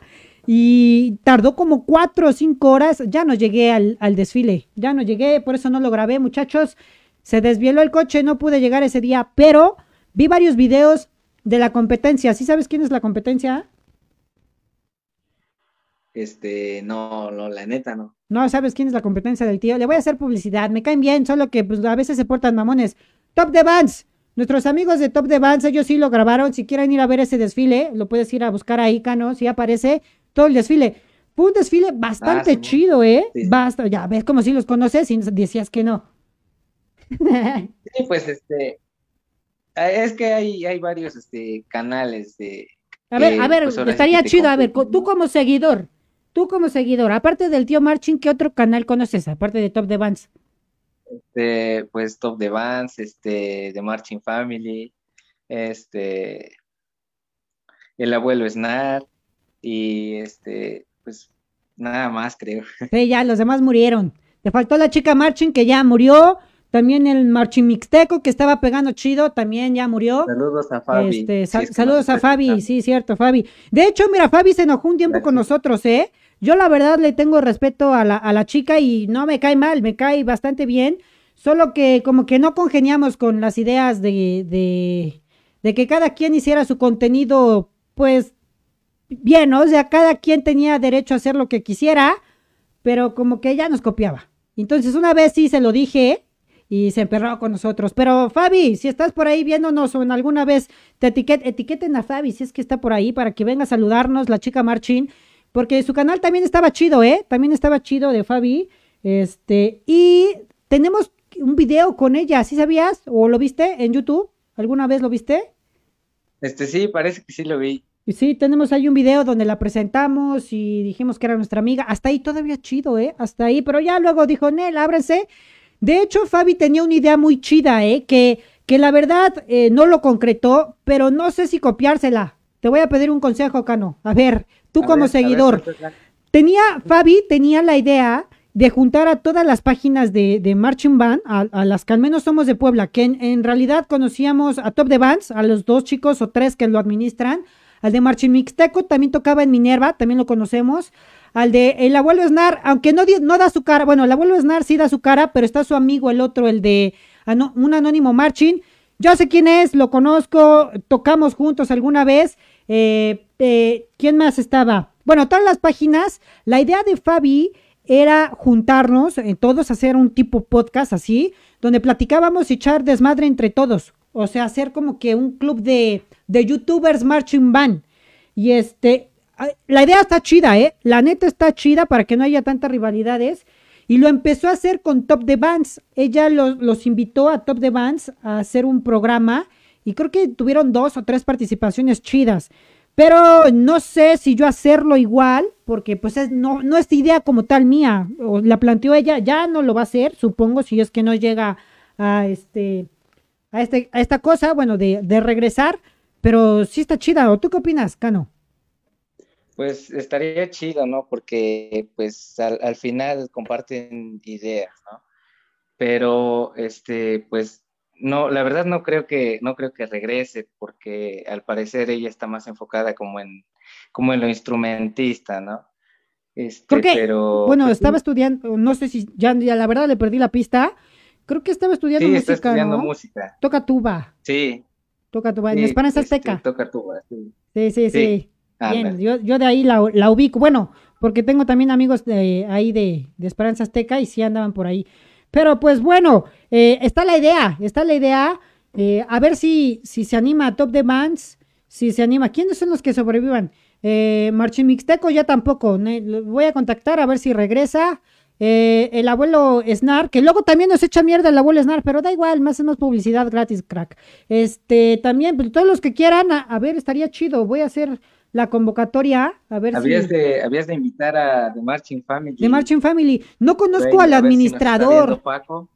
y tardó como cuatro o cinco horas. Ya no llegué al, al desfile, ya no llegué, por eso no lo grabé, muchachos. Se desvieló el coche, no pude llegar ese día, pero vi varios videos de la competencia. ¿Sí sabes quién es la competencia? Este, no, no, la neta no. No sabes quién es la competencia del tío. Le voy a hacer publicidad. Me caen bien, solo que pues, a veces se portan mamones. Top de Bands. Nuestros amigos de Top de Bands, ellos sí lo grabaron. Si quieren ir a ver ese desfile, lo puedes ir a buscar ahí, Cano. Si aparece todo el desfile. Fue un desfile bastante sí, chido, ¿eh? sí. Basta, ya ves como si los conoces y decías que no. Sí, pues este, ah, es que hay, hay varios este, canales de, A ver, a ver, pues estaría chido. A ver, tú como seguidor, tú como seguidor, aparte del tío Marching, ¿qué otro canal conoces? Aparte de Top de Bands. este, pues Top de Bands, este, de Marching Family, este, el abuelo Snar y este, pues nada más creo. Sí, ya, los demás murieron. Te faltó la chica Marching que ya murió. También el Marching Mixteco que estaba pegando chido, también ya murió. Saludos a Fabi. Este, sal- saludos a Fabi, sí, cierto, Fabi. De hecho, mira, Fabi se enojó un tiempo con nosotros, ¿eh? Yo la verdad le tengo respeto a la, a la chica y no me cae mal, me cae bastante bien. Solo que como que no congeniamos con las ideas de, de, de que cada quien hiciera su contenido, pues, bien, ¿no? O sea, cada quien tenía derecho a hacer lo que quisiera, pero como que ella nos copiaba. Entonces, una vez sí se lo dije y se emperró con nosotros. Pero Fabi, si estás por ahí viéndonos o en alguna vez te etiquet etiqueten a Fabi si es que está por ahí para que venga a saludarnos la chica Marchin, porque su canal también estaba chido, ¿eh? También estaba chido de Fabi. Este, y tenemos un video con ella, ¿sí sabías? ¿O lo viste en YouTube? ¿Alguna vez lo viste? Este, sí, parece que sí lo vi. Y sí, tenemos ahí un video donde la presentamos y dijimos que era nuestra amiga. Hasta ahí todavía chido, ¿eh? Hasta ahí, pero ya luego dijo, Nel, ábrense. De hecho, Fabi tenía una idea muy chida, ¿eh? Que, que la verdad eh, no lo concretó, pero no sé si copiársela. Te voy a pedir un consejo, Cano. A ver, tú A como ver, a ver, seguidor. Tenía, Fabi tenía la idea de juntar a todas las páginas de, de Marching Band, a, a las que al menos somos de Puebla, que en, en realidad conocíamos a Top de Bands, a los dos chicos o tres que lo administran, al de Marching Mixteco, también tocaba en Minerva, también lo conocemos, al de el abuelo Snar, aunque no, no da su cara, bueno, el abuelo Snar sí da su cara, pero está su amigo, el otro, el de ano- un anónimo Marching, yo sé quién es, lo conozco, tocamos juntos alguna vez. Eh, eh, ¿Quién más estaba? Bueno, todas las páginas, la idea de Fabi era juntarnos, eh, todos hacer un tipo podcast así, donde platicábamos y echar desmadre entre todos. O sea, hacer como que un club de, de youtubers marching band. Y este, la idea está chida, ¿eh? La neta está chida para que no haya tantas rivalidades. Y lo empezó a hacer con Top de Bands. Ella los, invitó a Top de Bands a hacer un programa y creo que tuvieron dos o tres participaciones chidas. Pero no sé si yo hacerlo igual, porque pues es- no, no es idea como tal mía. La planteó ella, ya no lo va a hacer, supongo, si es que no llega a este a este a esta cosa, bueno, de, de regresar. Pero sí está chida. ¿O tú qué opinas, Cano? Pues estaría chido, ¿no? Porque pues al, al final comparten ideas, ¿no? Pero este, pues no, la verdad no creo que, no creo que regrese, porque al parecer ella está más enfocada como en, como en lo instrumentista, ¿no? Este, Creo que, pero bueno, pues, estaba estudiando, no sé si ya, ya la verdad le perdí la pista. Creo que estaba estudiando Sí, música, está estudiando ¿no? música. Toca tuba, Sí. toca tuba. en sí, Esperanza este, Azteca. Toca tuba, sí. Sí, sí, sí. Bien, yo, yo de ahí la, la ubico. Bueno, porque tengo también amigos de ahí de, de Esperanza Azteca y sí andaban por ahí. Pero pues bueno, eh, está la idea, está la idea. eh, a ver si, si se anima a Top de Bands, si se anima. ¿Quiénes son los que sobrevivan? Eh, Marchín Mixteco ya tampoco. lo voy a contactar a ver si regresa. Eh, el abuelo Snar, que luego también nos echa mierda el abuelo Snar, pero da igual, más hacemos publicidad gratis, crack. Este, también, pues, todos los que quieran, a, a ver, estaría chido. Voy a hacer la convocatoria, a ver Habías si. de, habías de invitar a The Marching Family. De Marching Family. No conozco al si administrador. viendo Paco.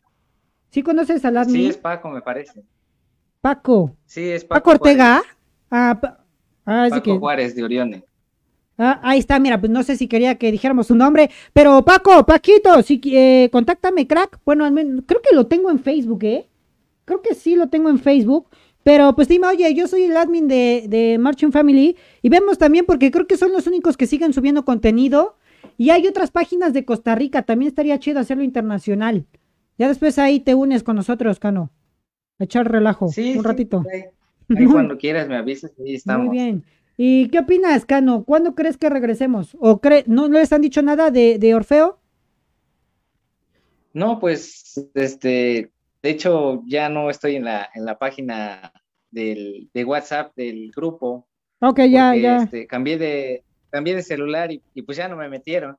¿Sí conoces al admin? Sí, es Paco, me parece. Paco. Sí, es Paco, Paco Ortega. Juárez. Ah, pa- ah, Paco que- Juárez de Orione. ah, ahí está, mira, pues no sé si quería que dijéramos su nombre, pero Paco, Paquito, si, eh, contáctame, crack. Bueno, al menos, creo que lo tengo en Facebook, ¿eh? Creo que sí lo tengo en Facebook. Pero pues dime, oye, yo soy el admin de, de Marching Family y vemos también porque creo que son los únicos que siguen subiendo contenido y hay otras páginas de Costa Rica, también estaría chido hacerlo internacional. Ya después ahí te unes con nosotros, Cano. A echar relajo Sí, un sí, ratito. Ahí cuando quieras me avisas y estamos. Muy bien. ¿Y qué opinas, Cano? ¿Cuándo crees que regresemos? ¿O cre no, no les han dicho nada de, de Orfeo? No, pues, este, de hecho, ya no estoy en la, en la página del, de WhatsApp del grupo, Ok, ya, porque, ya. este, cambié de, cambié de celular y, y pues ya no me metieron.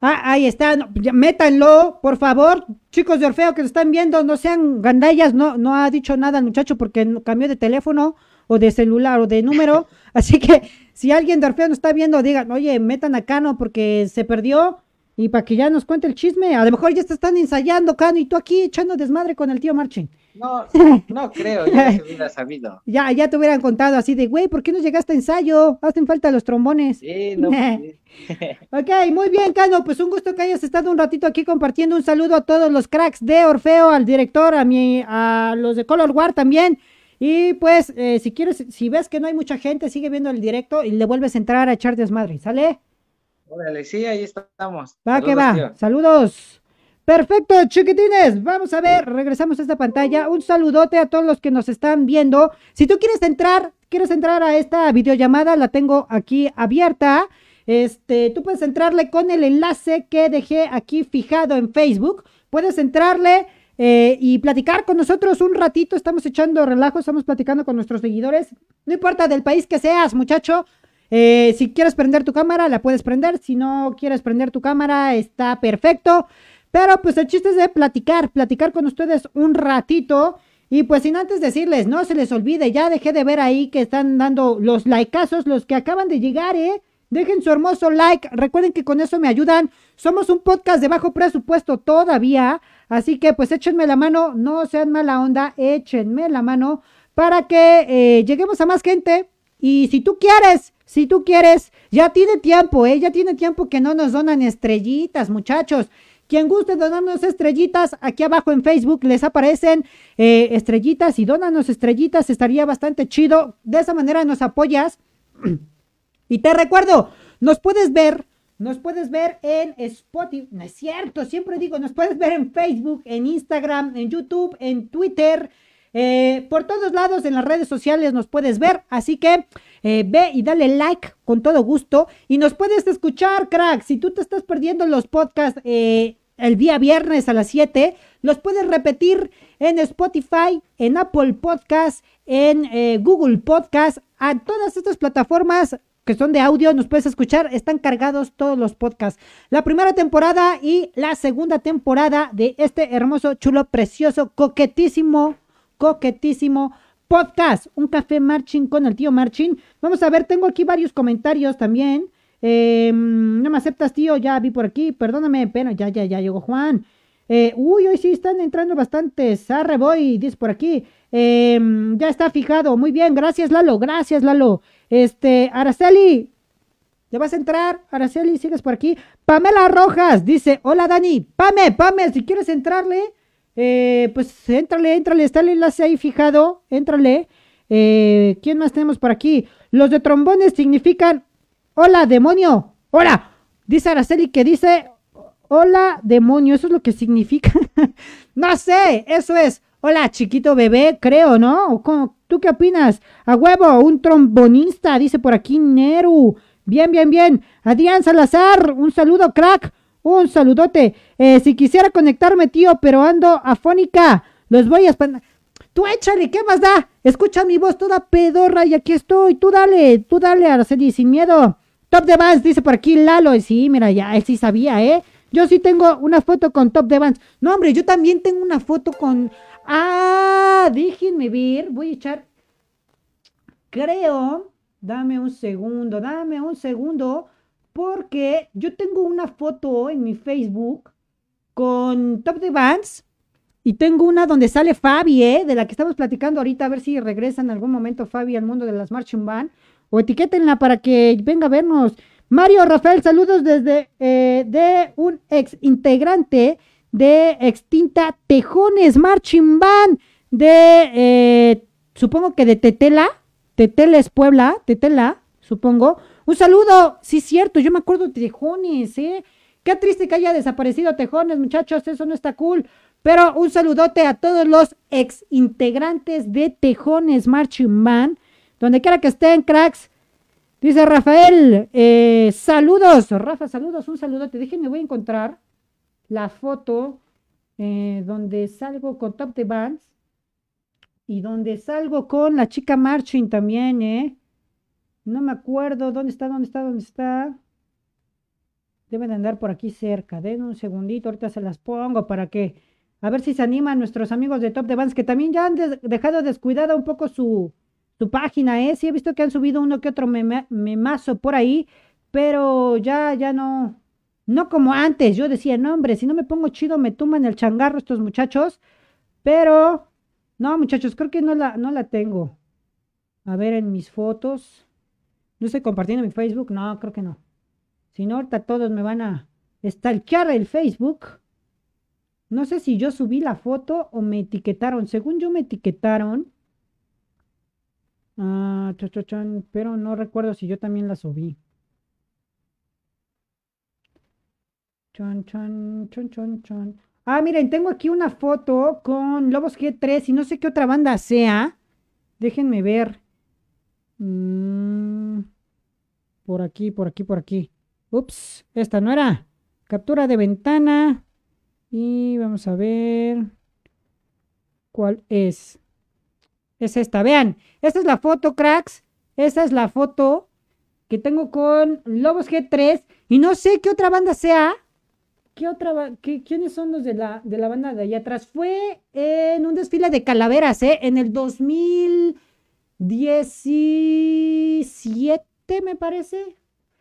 Ah, ahí está. no, ya, métanlo, por favor. Chicos de Orfeo que lo están viendo, no sean gandallas. No, no ha dicho nada el muchacho porque no- cambió de teléfono o de celular o de número. Así que si alguien de Orfeo nos está viendo, digan, oye, metan a Cano porque se perdió. Y para que ya nos cuente el chisme. A lo mejor ya te están ensayando, Cano, y tú aquí echando desmadre con el tío Marching. No, no creo, ya se hubiera sabido. Ya, ya te hubieran contado así de, güey, ¿por qué no llegaste a ensayo? Hacen falta los trombones. Sí, no, pues. Ok, muy bien, Cano. Pues un gusto que hayas estado un ratito aquí compartiendo. Un saludo a todos los cracks de Orfeo, al director, a mi, a los de Color War también. Y pues, eh, si quieres, si ves que no hay mucha gente, sigue viendo el directo y le vuelves a entrar a echar desmadre. ¿Sale? Órale, sí, ahí estamos. Va que Saludos, va. tío. Saludos. Perfecto, chiquitines. Vamos a ver, regresamos a esta pantalla. Un saludote a todos los que nos están viendo. Si tú quieres entrar, quieres entrar a esta videollamada, la tengo aquí abierta. Este, tú puedes entrarle con el enlace que dejé aquí fijado en Facebook. Puedes entrarle eh, y platicar con nosotros un ratito. Estamos echando relajo, estamos platicando con nuestros seguidores. No importa del país que seas, muchacho. Eh, si quieres prender tu cámara, la puedes prender. Si no quieres prender tu cámara, está perfecto. Pero pues el chiste es de platicar, platicar con ustedes un ratito. Y pues sin antes decirles, no se les olvide, ya dejé de ver ahí que están dando los likeazos, los que acaban de llegar, ¿eh? Dejen su hermoso like. Recuerden que con eso me ayudan. Somos un podcast de bajo presupuesto todavía. Así que pues échenme la mano, no sean mala onda, échenme la mano para que eh, lleguemos a más gente. Y si tú quieres, si tú quieres, ya tiene tiempo, ¿eh? Ya tiene tiempo que no nos donan estrellitas, muchachos. Quien guste donarnos estrellitas, aquí abajo en Facebook les aparecen eh, estrellitas y dónanos estrellitas, estaría bastante chido. De esa manera nos apoyas. Y te recuerdo, nos puedes ver, nos puedes ver en Spotify, no es cierto, siempre digo, nos puedes ver en Facebook, en Instagram, en YouTube, en Twitter, eh, por todos lados en las redes sociales nos puedes ver, así que eh, ve y dale like con todo gusto. Y nos puedes escuchar, crack, si tú te estás perdiendo los podcasts eh, el día viernes a las 7, los puedes repetir en Spotify, en Apple Podcast, en eh, Google Podcast, a todas estas plataformas que son de audio, nos puedes escuchar, están cargados todos los podcasts. La primera temporada y la segunda temporada de este hermoso, chulo, precioso, coquetísimo, coquetísimo podcast. Un café marching con el tío Marching. Vamos a ver, tengo aquí varios comentarios también. Eh, no me aceptas, tío, ya vi por aquí, perdóname, pero ya, ya, ya llegó Juan. Eh, uy, hoy sí están entrando bastantes. Arre, voy, dice por aquí. Eh, ya está fijado. Muy bien, gracias, Lalo. Gracias, Lalo. Este, Araceli. ¿Ya vas a entrar? Araceli, sigues por aquí. Pamela Rojas dice: Hola, Dani. Pame, Pame, si quieres entrarle, eh, pues éntrale, éntrale. Está el enlace ahí fijado. Éntrale. Eh, ¿Quién más tenemos por aquí? Los de trombones significan: Hola, demonio. Hola. Dice Araceli que dice: Hola, demonio, eso es lo que significa. no sé, eso es. Hola, chiquito bebé, creo, ¿no? ¿Tú qué opinas? A huevo, un trombonista, dice por aquí Neru. Bien, bien, bien. Adrián Salazar, un saludo, crack. Un saludote. Eh, si quisiera conectarme, tío, pero ando afónica. Los voy a. Tú échale, ¿qué más da? Escucha mi voz toda pedorra y aquí estoy. Tú dale, tú dale, Araceli, sin miedo. Top de Vans, dice por aquí Lalo. Sí, mira, ya, él sí sabía, ¿eh? Yo sí tengo una foto con Top de Vans. No, hombre, yo también tengo una foto con... Ah, déjenme ver. Voy a echar... Creo... Dame un segundo, dame un segundo. Porque yo tengo una foto en mi Facebook con Top de Vans y tengo una donde sale Fabi, ¿eh? de la que estamos platicando ahorita, a ver si regresa en algún momento Fabi al mundo de las Marching Band. O etiquétenla para que venga a vernos. Mario Rafael, saludos desde eh, de un ex integrante de extinta Tejones Marching Band de, eh, supongo que de Tetela. Tetela es Puebla, Tetela, supongo. Un saludo, sí, cierto, yo me acuerdo de Tejones, ¿eh? Qué triste que haya desaparecido Tejones, muchachos, eso no está cool. Pero un saludote a todos los ex integrantes de Tejones Marching Band, donde quiera que estén, cracks. Dice Rafael, eh, saludos, Rafa, saludos, un saludote. Déjenme, voy a encontrar la foto eh, donde salgo con Top de Bands y donde salgo con la chica Marching también, ¿eh? No me acuerdo dónde está, dónde está, dónde está. Deben andar por aquí cerca. Den un segundito, ahorita se las pongo para que a ver si se animan nuestros amigos de Top de Bands, que también ya han dejado descuidada un poco su, su página, ¿eh? Sí he visto que han subido uno que otro memazo por ahí, pero ya, ya no, no como antes. Yo decía, no, hombre, si no me pongo chido, me tumban el changarro estos muchachos. Pero, no, muchachos, creo que no la, no la tengo. A ver, en mis fotos. No estoy compartiendo mi Facebook. No, creo que no. Si no, ahorita todos me van a stalkear el Facebook. No sé si yo subí la foto o me etiquetaron. Según yo me etiquetaron. Ah, pero no recuerdo si yo también la subí. Chon, chon, chon, chon, chon. Ah, miren, tengo aquí una foto con Lobos G3 y no sé qué otra banda sea. Déjenme ver. Mm, por aquí, por aquí, por aquí. Ups, esta no era. Captura de ventana. Y vamos a ver cuál es. Es esta, vean. Esta es la foto, cracks. Esta es la foto que tengo con Lobos G3. Y no sé qué otra banda sea. ¿Qué otra qué, ¿Quiénes son los de la, de la banda de allá atrás? Fue en un desfile de calaveras, ¿eh? En el 2017, me parece.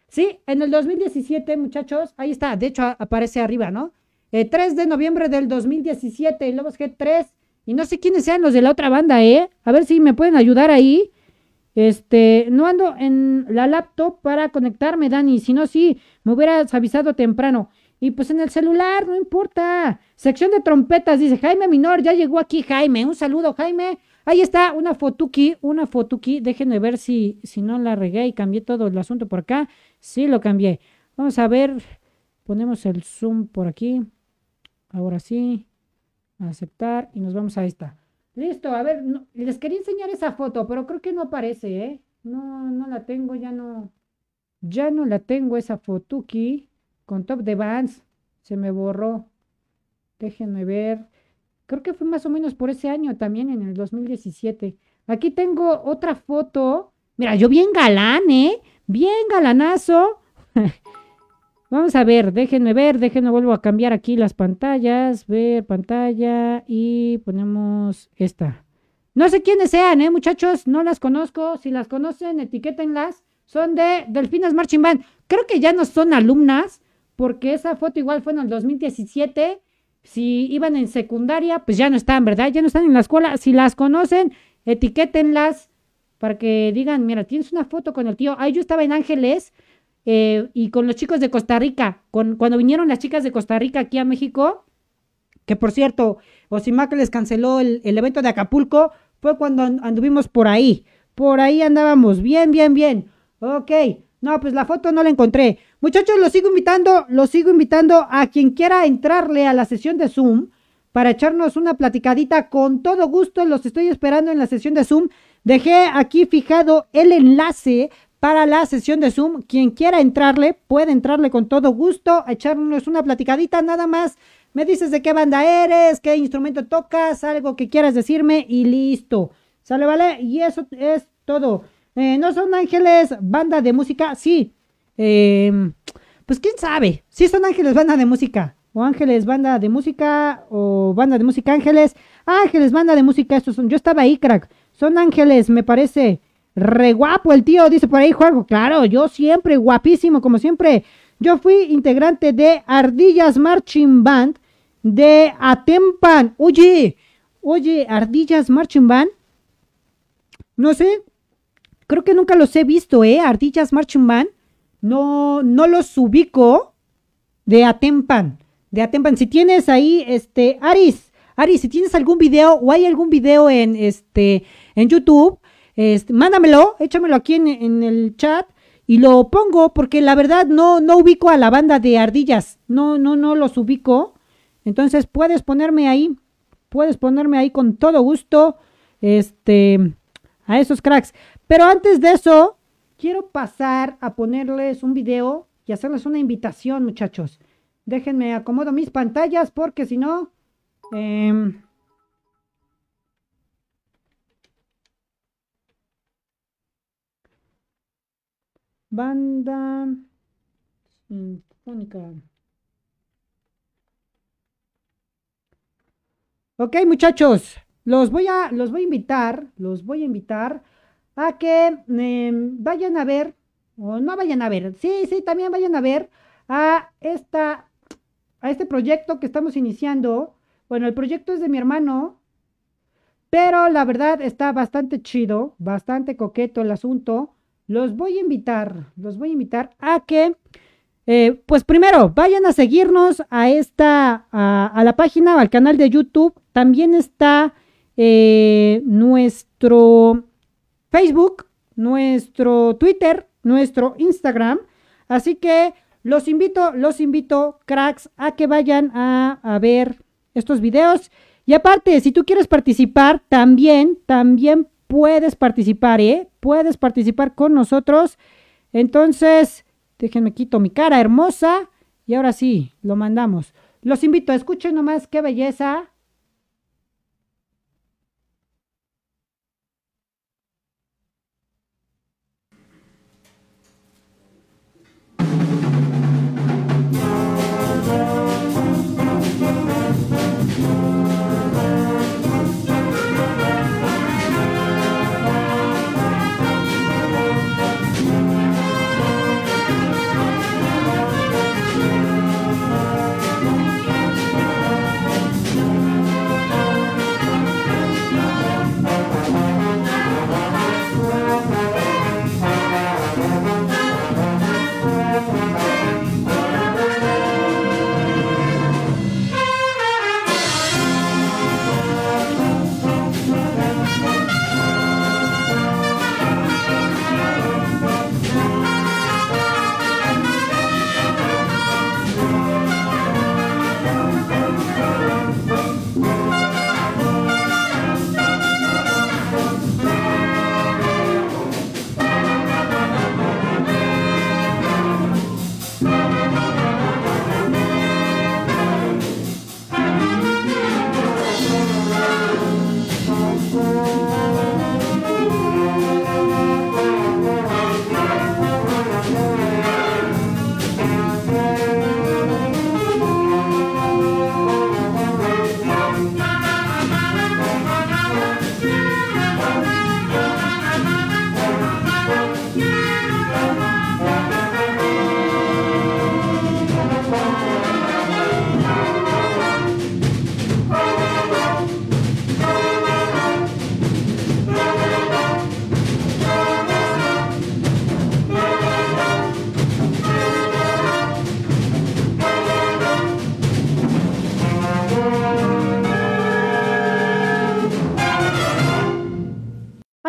Sí, en el 2017, muchachos. Ahí está. De hecho, aparece arriba, ¿no? 3 eh, de noviembre del 2017, Lobos G3. Y no sé quiénes sean los de la otra banda, ¿eh? A ver si me pueden ayudar ahí. Este, no ando en la laptop para conectarme, Dani. Si no, sí, me hubieras avisado temprano. Y pues en el celular, no importa. Sección de trompetas, dice Jaime Minor, ya llegó aquí Jaime. Un saludo, Jaime. Ahí está, una fotuki, una fotuki. Déjenme ver si, si no la regué y cambié todo el asunto por acá. Sí, lo cambié. Vamos a ver, ponemos el zoom por aquí. Ahora sí, aceptar y nos vamos a esta. Listo, a ver, les quería enseñar esa foto, pero creo que no aparece, ¿eh? No, no la tengo, ya no, ya no la tengo esa fotuki con top de Vans. Se me borró. Déjenme ver. Creo que fue más o menos por ese año también, en el 2017. Aquí tengo otra foto. Mira, yo bien galán, ¿eh? Bien galanazo. Vamos a ver, déjenme ver, déjenme vuelvo a cambiar aquí las pantallas, ver pantalla y ponemos esta. No sé quiénes sean, eh, muchachos, no las conozco, si las conocen, etiquétenlas. Son de Delfinas Marching Band. Creo que ya no son alumnas, porque esa foto igual fue en el 2017. Si iban en secundaria, pues ya no están, ¿verdad? Ya no están en la escuela. Si las conocen, etiquétenlas para que digan, mira, tienes una foto con el tío. Ahí yo estaba en Ángeles eh, y con los chicos de Costa Rica, cuando vinieron las chicas de Costa Rica aquí a México, que por cierto, Osimac les canceló el, evento de Acapulco, fue cuando anduvimos por ahí. Por ahí andábamos bien, bien, bien. Ok, No, pues la foto no la encontré. Muchachos, los sigo invitando, los sigo invitando a quien quiera entrarle a la sesión de Zoom para echarnos una platicadita con todo gusto. Los estoy esperando en la sesión de Zoom. Dejé aquí fijado el enlace para la sesión de Zoom. Quien quiera entrarle, puede entrarle con todo gusto, a echarnos una platicadita nada más. Me dices de qué banda eres, qué instrumento tocas, algo que quieras decirme y listo. ¿Sale, vale? Y eso es todo. Eh, ¿No son ángeles banda de música? Sí. Em, pues quién sabe. Sí son ángeles banda de música. O ángeles banda de música. O banda de música ángeles. Ángeles banda de música. Estos son. Yo estaba ahí, crack. Son ángeles, me parece. Re guapo el tío, dice por ahí Juego. Claro, yo siempre, guapísimo, como siempre. Yo fui integrante de Ardillas Marching Band de Atempan. Oye, oye, Ardillas Marching Band. No sé, Creo que nunca los he visto, ¿eh? Ardillas Marching Band. No, no los ubico de Atempan. De Atempan. Si tienes ahí, este, Aris, Aris, si tienes algún video o hay algún video en, este, en YouTube, este, mándamelo, échamelo aquí en, en, el chat y lo pongo porque la verdad no, no ubico a la banda de ardillas. No, no, no los ubico. Entonces puedes ponerme ahí, puedes ponerme ahí con todo gusto, este, a esos cracks. Pero antes de eso, quiero pasar a ponerles un video y hacerles una invitación, muchachos. Déjenme acomodo mis pantallas porque si no... Eh, banda sinfónica. Ok, muchachos, los voy a los voy a invitar, los voy a invitar a que em, vayan a ver, o no vayan a ver, sí, sí, también vayan a ver a esta, a este proyecto que estamos iniciando. Bueno, el proyecto es de mi hermano, pero la verdad está bastante chido, bastante coqueto el asunto. Los voy a invitar, los voy a invitar a que, eh, pues primero, vayan a seguirnos a esta, a, la página, al canal de YouTube. También está eh, nuestro Facebook, nuestro Twitter, nuestro Instagram. Así que los invito, los invito, cracks, a que vayan a, ver estos videos. Y aparte, si tú quieres participar, también, también puedes participar, ¿eh? Puedes participar con nosotros. Entonces, déjenme quito mi cara hermosa. Y ahora sí, lo mandamos. Los invito, escuchen nomás qué belleza.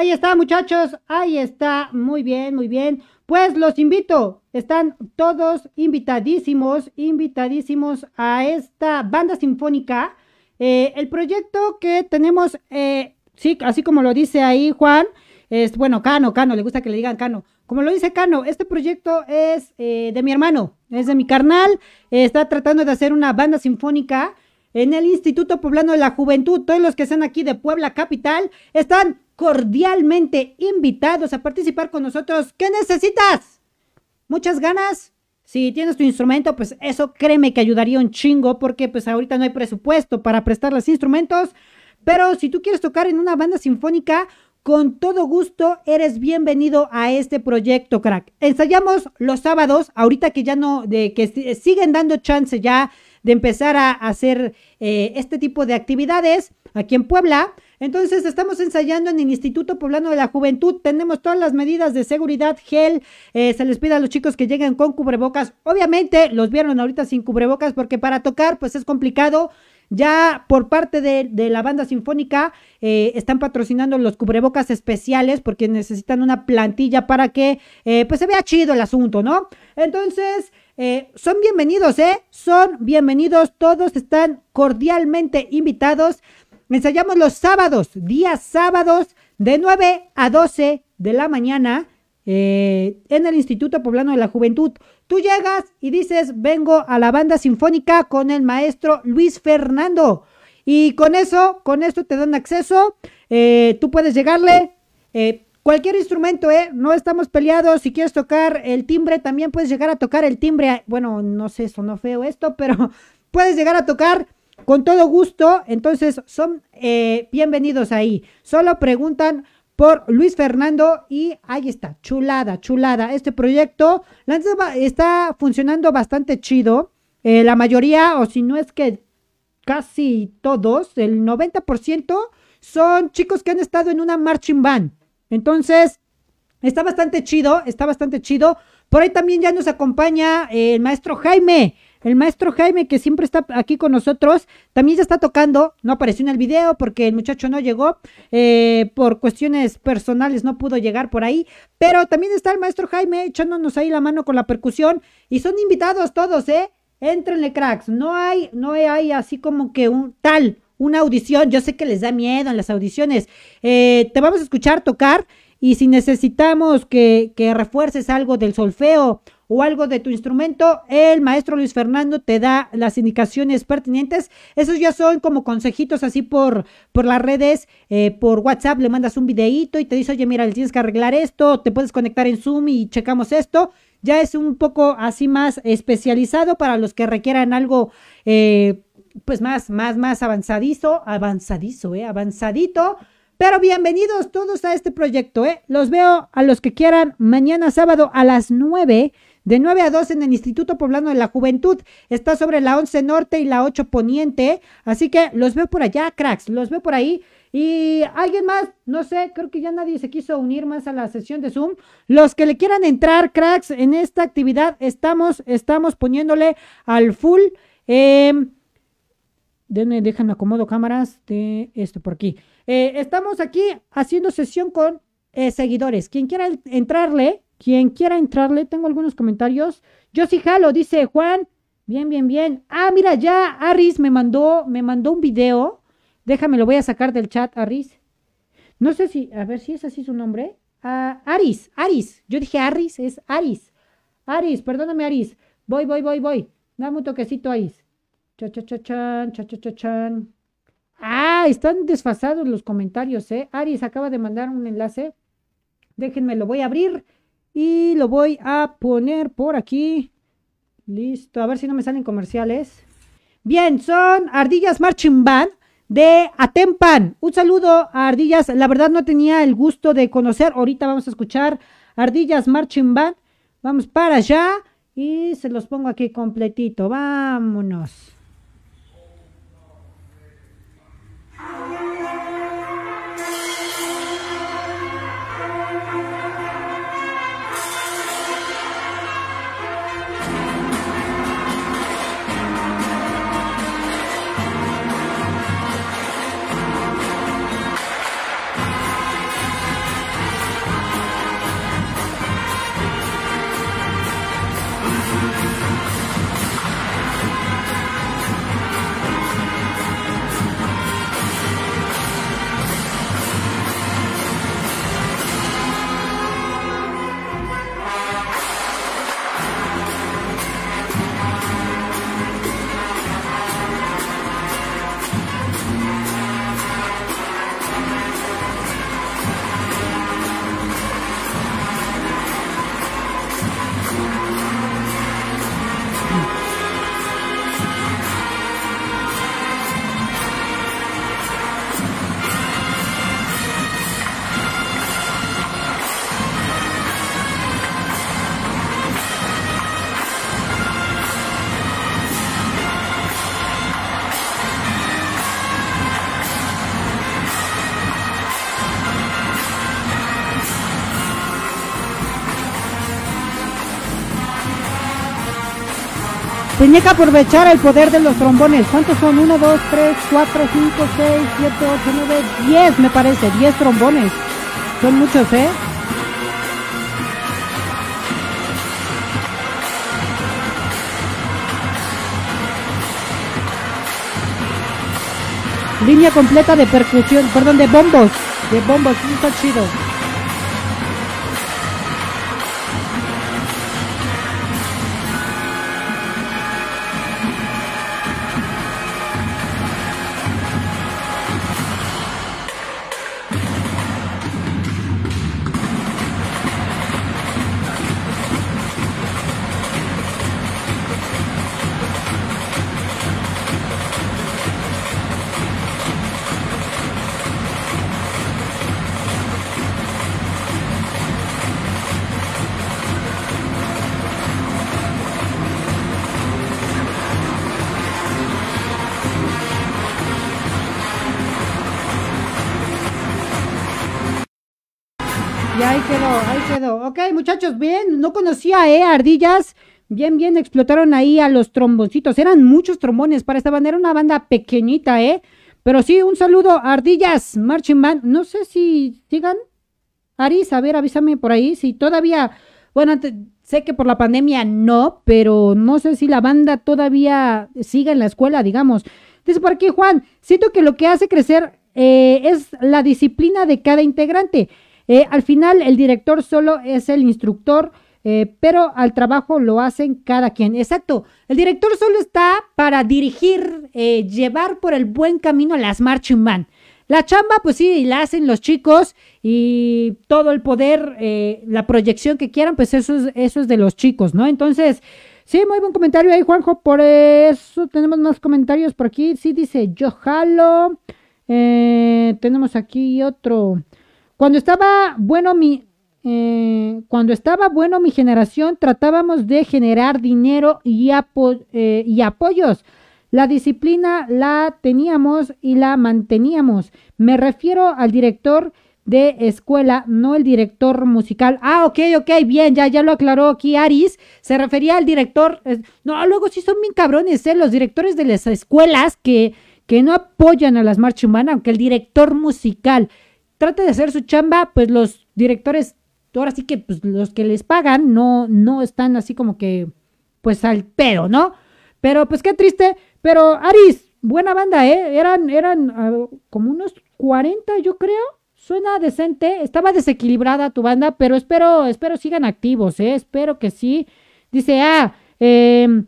Ahí está, muchachos. Ahí está. Muy bien, muy bien. Pues los invito. Están todos invitadísimos, invitadísimos a esta banda sinfónica. Eh, el proyecto que tenemos, eh, sí, así como lo dice ahí Juan, es, bueno, Cano, Cano, le gusta que le digan Cano. Como lo dice Cano, este proyecto es eh, de mi hermano, es de mi carnal, está tratando de hacer una banda sinfónica en el Instituto Poblano de la Juventud. Todos los que están aquí de Puebla Capital están cordialmente invitados a participar con nosotros. ¿Qué necesitas? ¿Muchas ganas? Si tienes tu instrumento, pues eso créeme que ayudaría un chingo porque pues ahorita no hay presupuesto para prestar los instrumentos. Pero si tú quieres tocar en una banda sinfónica, con todo gusto eres bienvenido a este proyecto, crack. Ensayamos los sábados, ahorita que ya no, de que siguen dando chance ya de empezar a hacer eh, este tipo de actividades aquí en Puebla. Entonces estamos ensayando en el Instituto Poblano de la Juventud. Tenemos todas las medidas de seguridad, gel. Eh, se les pide a los chicos que lleguen con cubrebocas. Obviamente los vieron ahorita sin cubrebocas porque para tocar pues es complicado. Ya por parte de, la banda sinfónica eh, están patrocinando los cubrebocas especiales porque necesitan una plantilla para que eh, pues se vea chido el asunto, ¿no? Entonces, eh, son bienvenidos, ¿eh? Son bienvenidos, todos están cordialmente invitados. Ensayamos los sábados, días sábados, de 9 a 12 de la mañana en el Instituto Poblano de la Juventud. Tú llegas y dices, vengo a la banda sinfónica con el maestro Luis Fernando. Y con eso, con esto te dan acceso. Eh, tú puedes llegarle. Eh, cualquier instrumento, ¿eh? No estamos peleados. Si quieres tocar el timbre, también puedes llegar a tocar el timbre. Bueno, no sé, sonó feo esto, pero puedes llegar a tocar con todo gusto. Entonces, son eh, bienvenidos ahí. Solo preguntan por Luis Fernando y ahí está, chulada, chulada. Este proyecto está funcionando bastante chido. Eh, la mayoría, o si no es que casi todos, el 90% son chicos que han estado en una marching band. Entonces, está bastante chido, está bastante chido. Por ahí también ya nos acompaña el maestro Jaime. El maestro Jaime, que siempre está aquí con nosotros, también ya está tocando. No apareció en el video porque el muchacho no llegó. Eh, por cuestiones personales no pudo llegar por ahí. Pero también está el maestro Jaime echándonos ahí la mano con la percusión. Y son invitados todos, ¿eh? Entrenle, cracks. No hay, no hay así como que un tal, una audición. Yo sé que les da miedo en las audiciones. Eh, te vamos a escuchar tocar. Y si necesitamos que, que refuerces algo del solfeo o algo de tu instrumento, el maestro Luis Fernando te da las indicaciones pertinentes. Esos ya son como consejitos así por, por las redes, eh, por WhatsApp, le mandas un videíto y te dice, oye, mira, tienes que arreglar esto, te puedes conectar en Zoom y checamos esto. Ya es un poco así más especializado para los que requieran algo, eh, pues más, más, más avanzadizo, avanzadizo, eh, avanzadito. Pero bienvenidos todos a este proyecto, ¿eh? Los veo a los que quieran mañana sábado a las 9 de 9 a 2 en el Instituto Poblano de la Juventud. Está sobre la 11 Norte y la 8 Poniente. Así que los veo por allá, cracks. Los veo por ahí. Y alguien más, no sé, creo que ya nadie se quiso unir más a la sesión de Zoom. Los que le quieran entrar, cracks, en esta actividad, estamos, estamos poniéndole al full. Eh, acomodo cámaras de esto por aquí. Eh, estamos aquí haciendo sesión con eh, seguidores. Quien quiera entrarle, quien quiera entrarle, tengo algunos comentarios. Yo sí jalo, dice Juan. Bien, bien, bien. Ah, mira, ya Aris me mandó, me mandó un video. Déjame, lo voy a sacar del chat, Aris. No sé si, a ver si es así su nombre. Ah, Aris, Aris. Yo dije Aris, es Aris. Aris, perdóname, Aris. Voy, voy, voy, voy. Dame un toquecito, Aris. Cha, cha, cha, chan, cha, cha, cha, chan. Ah, están desfasados los comentarios, ¿eh? Aris acaba de mandar un enlace. Déjenme, lo voy a abrir. Y lo voy a poner por aquí. Listo, a ver si no me salen comerciales. Bien, son Ardillas Marching Band de Atempan. Un saludo a Ardillas. La verdad no tenía el gusto de conocer. Ahorita vamos a escuchar Ardillas Marching Band. Vamos para allá y se los pongo aquí completito. Vámonos. Que aprovechar el poder de los trombones. ¿Cuántos son? 1, 2, 3, 4, 5, 6, 7, 8, 9, 10 me parece. 10 trombones. Son muchos, ¿eh? Línea completa de percusión, perdón, de bombos. De bombos, está chido. Bien, no conocía, ¿eh? Ardillas. Bien, bien, explotaron ahí a los tromboncitos. Eran muchos trombones para esta banda. Era una banda pequeñita, ¿eh? Pero sí, un saludo, Ardillas, Marching Band. No sé si sigan. Aris, a ver, avísame por ahí. Si todavía, bueno, te- sé que por la pandemia no, pero no sé si la banda todavía siga en la escuela, digamos. Dice por aquí Juan, siento que lo que hace crecer eh, es la disciplina de cada integrante. Eh, al final el director solo es el instructor, eh, pero al trabajo lo hacen cada quien. Exacto, el director solo está para dirigir, eh, llevar por el buen camino las marching band. La chamba, pues sí, la hacen los chicos y todo el poder, la proyección que quieran, pues eso es, eso es de los chicos, ¿no? Entonces, sí, muy buen comentario ahí, Juanjo. Por eso tenemos más comentarios por aquí. Sí, dice yo jalo. Tenemos aquí otro. Cuando estaba bueno mi eh, cuando estaba bueno mi generación tratábamos de generar dinero eh, y apoyos. La disciplina la teníamos y la manteníamos. Me refiero al director de escuela, no el director musical. Ah, ok, ok, bien, ya, ya lo aclaró aquí Aris. Se refería al director. no, luego sí son bien cabrones, ¿eh? Los directores de las escuelas que, que no apoyan a las marchas humanas, aunque el director musical trate de hacer su chamba, pues los directores, ahora sí que pues, los que les pagan no, no están así como que, pues al pedo, ¿no? Pero pues qué triste. Pero Aris, buena banda, ¿eh? Eran, eran ah, como unos 40, yo creo. Suena decente. Estaba desequilibrada tu banda, pero espero, espero sigan activos, ¿eh? Espero que sí. Dice, ah, em,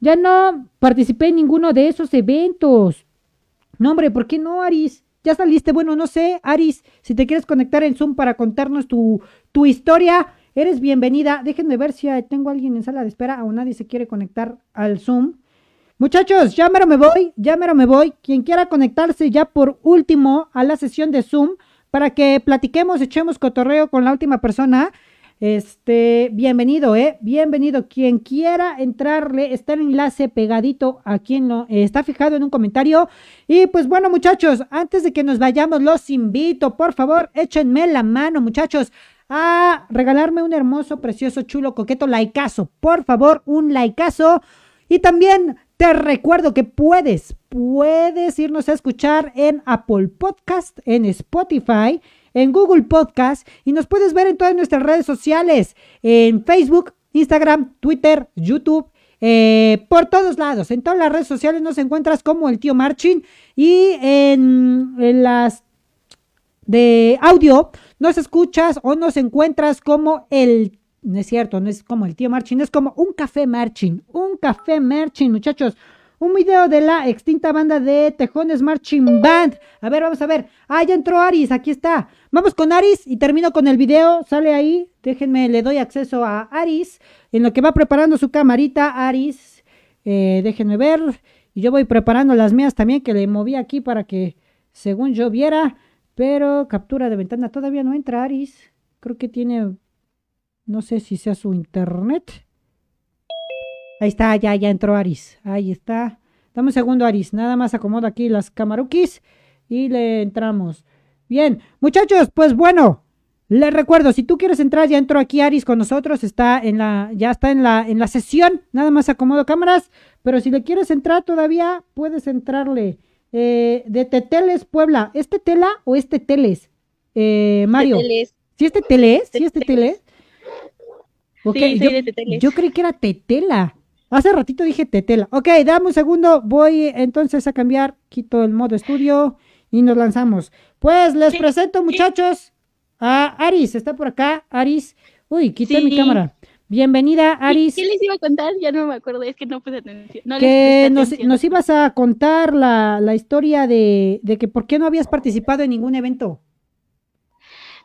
ya no participé en ninguno de esos eventos. No, hombre, ¿por qué no, Aris? Ya saliste, bueno, no sé, Aris, si te quieres conectar en Zoom para contarnos tu, tu historia, eres bienvenida. Déjenme ver si tengo a alguien en sala de espera o nadie se quiere conectar al Zoom. Muchachos, ya mero me voy, ya mero me voy. Quien quiera conectarse ya por último a la sesión de Zoom para que platiquemos, echemos cotorreo con la última persona. Este, bienvenido, eh, bienvenido. Quien quiera entrarle, está el enlace pegadito a quien no eh, está fijado en un comentario. Y pues bueno, muchachos, antes de que nos vayamos, los invito, por favor, échenme la mano, muchachos, a regalarme un hermoso, precioso, chulo, coqueto laicazo. Por favor, un laicazo. Y también te recuerdo que puedes, puedes irnos a escuchar en Apple Podcast, en Spotify, en Google Podcast y nos puedes ver en todas nuestras redes sociales, en Facebook, Instagram, Twitter, YouTube, eh, por todos lados. En todas las redes sociales nos encuentras como el tío Marchin y en, las de audio nos escuchas o nos encuentras como el no es cierto, no es como el tío Marchin, es como un café Marchin, un café Marchin, muchachos. Un video de la extinta banda de Tejones Marching Band. A ver, vamos a ver. Ah, ya entró Aris, aquí está. Vamos con Aris y termino con el video. Sale ahí. Déjenme, le doy acceso a Aris. En lo que va preparando su camarita, Aris. Eh, déjenme ver. Y yo voy preparando las mías también, que le moví aquí para que, según yo viera. Pero captura de ventana todavía no entra Aris. Creo que tiene no sé si sea su internet. Ahí está, ya, ya entró Aris. Ahí está. Dame un segundo, Aris. Nada más acomodo aquí las camarukis y le entramos. Bien, muchachos, pues bueno, Les recuerdo, si tú quieres entrar, ya entro aquí Aris con nosotros, está en la, ya está en la, en la sesión, nada más acomodo cámaras, pero si le quieres entrar todavía, puedes entrarle. Eh, de Teteles, Puebla, ¿es Tetela o es Teteles? Eh, Mario. Teteles. ¿Sí es Teteles? ¿Sí es Teteles? Ok, Sí, yo, de Teteles. yo creí que era Tetela. Hace ratito dije Tetela. Ok, dame un segundo, voy entonces a cambiar, quito el modo estudio y nos lanzamos. Pues les Sí, presento, sí. muchachos, a Aris, está por acá, Aris. Uy, quité mi cámara. Bienvenida, Aris. ¿Qué les iba a contar? Ya no me acuerdo, es que no puse atención. No que nos, atención. nos ibas a contar la, la historia de, de que por qué no habías participado en ningún evento.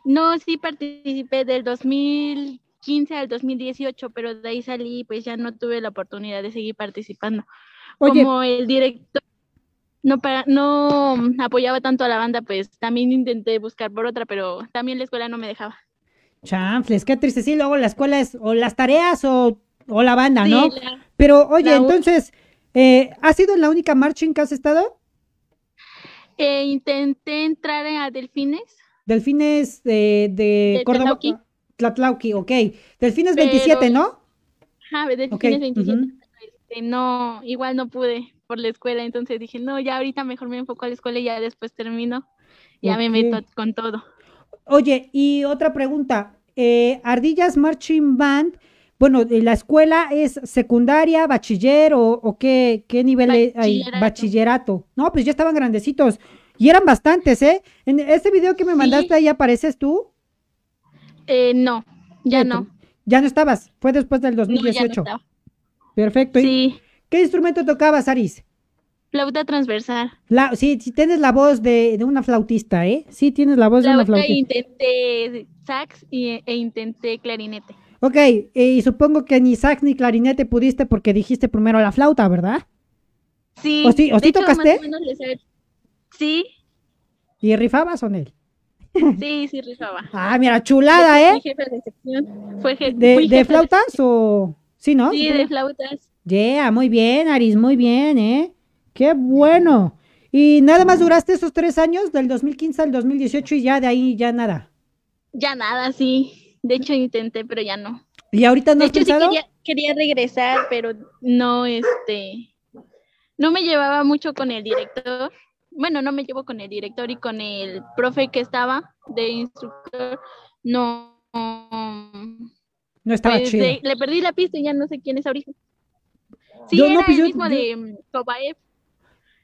No, sí participé del 2015 al 2018, pero de ahí salí y pues ya no tuve la oportunidad de seguir participando. Oye, Como el director no, para, no apoyaba tanto a la banda, pues también intenté buscar por otra, pero también la escuela no me dejaba. chanfles, qué triste. Sí, luego la escuela es o las tareas o, o la banda, Sí, ¿no? la- Pero oye, la entonces, eh, ¿has sido la única marching que has estado? eh, intenté entrar a Delfines, Delfines de, de De Córdoba. Tlatlauqui. Tlatlauqui, ok. Delfines Pero- 27, ¿no? ajá, Delfines 27, ujú. este, no, igual no pude por la escuela, entonces dije, no, ya ahorita mejor me enfoco a la escuela y ya después termino, ya me meto con todo. Oye, y otra pregunta. eh, Ardillas Marching Band, bueno, eh, ¿la escuela es secundaria, bachiller o, o qué, qué nivel es ahí? Bachillerato. Bachillerato. No, pues ya estaban grandecitos. Y eran bastantes, ¿eh? En este video que me Sí. mandaste ahí apareces tú. Eh, no, ya no, Ya no estabas, fue después del no, ya no 2018. estaba. Perfecto. ¿Y Sí, qué instrumento tocabas, Aris? flauta transversal. La, sí, sí, tienes la voz de, de una flautista, ¿eh? Sí, tienes la voz de una flautista. intenté sax y, e intenté clarinete. Ok, eh, y supongo que ni sax ni clarinete pudiste porque dijiste primero la flauta, ¿verdad? Sí, ¿O sí- o de sí hecho, más tocaste? o menos Sí, ¿Y rifabas o no? sí, sí rifaba. Ah, mira, chulada, ¿eh? jefe de sección. Fue je- ¿De, de flautas o...? Sí, ¿no? Sí, de flautas. Yeah, muy bien, Aris, muy bien, ¿eh? Qué bueno. Y nada más duraste esos tres años, del 2015 al 2018, y ya de ahí ya nada. Ya nada, sí. De hecho intenté, pero ya no. ¿Y ahorita no De has hecho sí pensado? quería, quería regresar, pero no, este, no me llevaba mucho con el director. Bueno, no me llevo con el director y con el profe que estaba de instructor. No, No estaba pues, chido. de- le perdí la pista y ya no sé quién es ahorita. Sí, Yo no, era pues, el mismo yo- de Cobaep,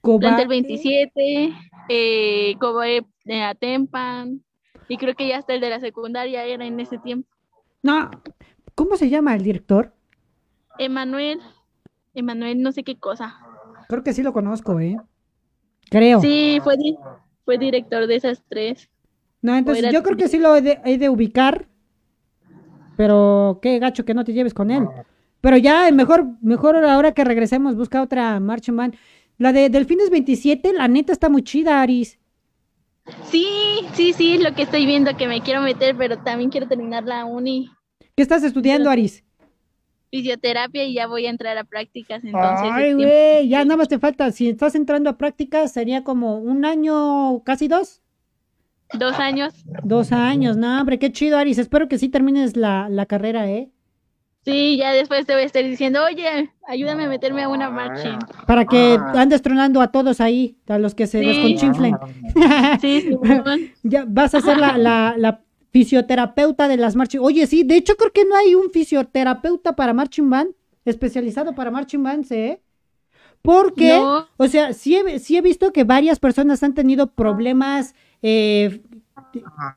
Coba- Plantel 27, eh, Cobaep de Atempan, y creo que ya hasta el de la secundaria era en ese tiempo. No, ¿cómo se llama el director? Emanuel, Emanuel no sé qué cosa. Creo que sí lo conozco, ¿eh? Creo. Sí, fue, di- fue director de esas tres. No, entonces yo creo que sí lo he de, he de ubicar, pero qué gacho que no te lleves con él. Pero ya, mejor, mejor ahora que regresemos, busca otra marching band. La de Delfines 27, la neta está muy chida, Aris. Sí, sí, sí, es lo que estoy viendo que me quiero meter, pero también quiero terminar la uni, ¿Qué estás estudiando, Aris? fisioterapia y ya voy a entrar a prácticas, entonces es Ay, tiempo. güey, ya nada más te falta. Si estás entrando a prácticas, sería como un año, casi dos. dos años. Dos años, no, hombre, qué chido, Aris. Espero que sí termines la, la carrera, ¿eh? Sí, ya después te voy a estar diciendo, oye, ayúdame a meterme a una marching. Para que andes tronando a todos ahí, a los que se Sí. desconchinflen. Sí, Simón. Ya vas a ser la, la, la fisioterapeuta de las marching. Oye, sí, de hecho creo que no hay un fisioterapeuta para marching band, especializado para marching bands, ¿eh? Porque, No. o sea, sí he, sí he visto que varias personas han tenido problemas eh,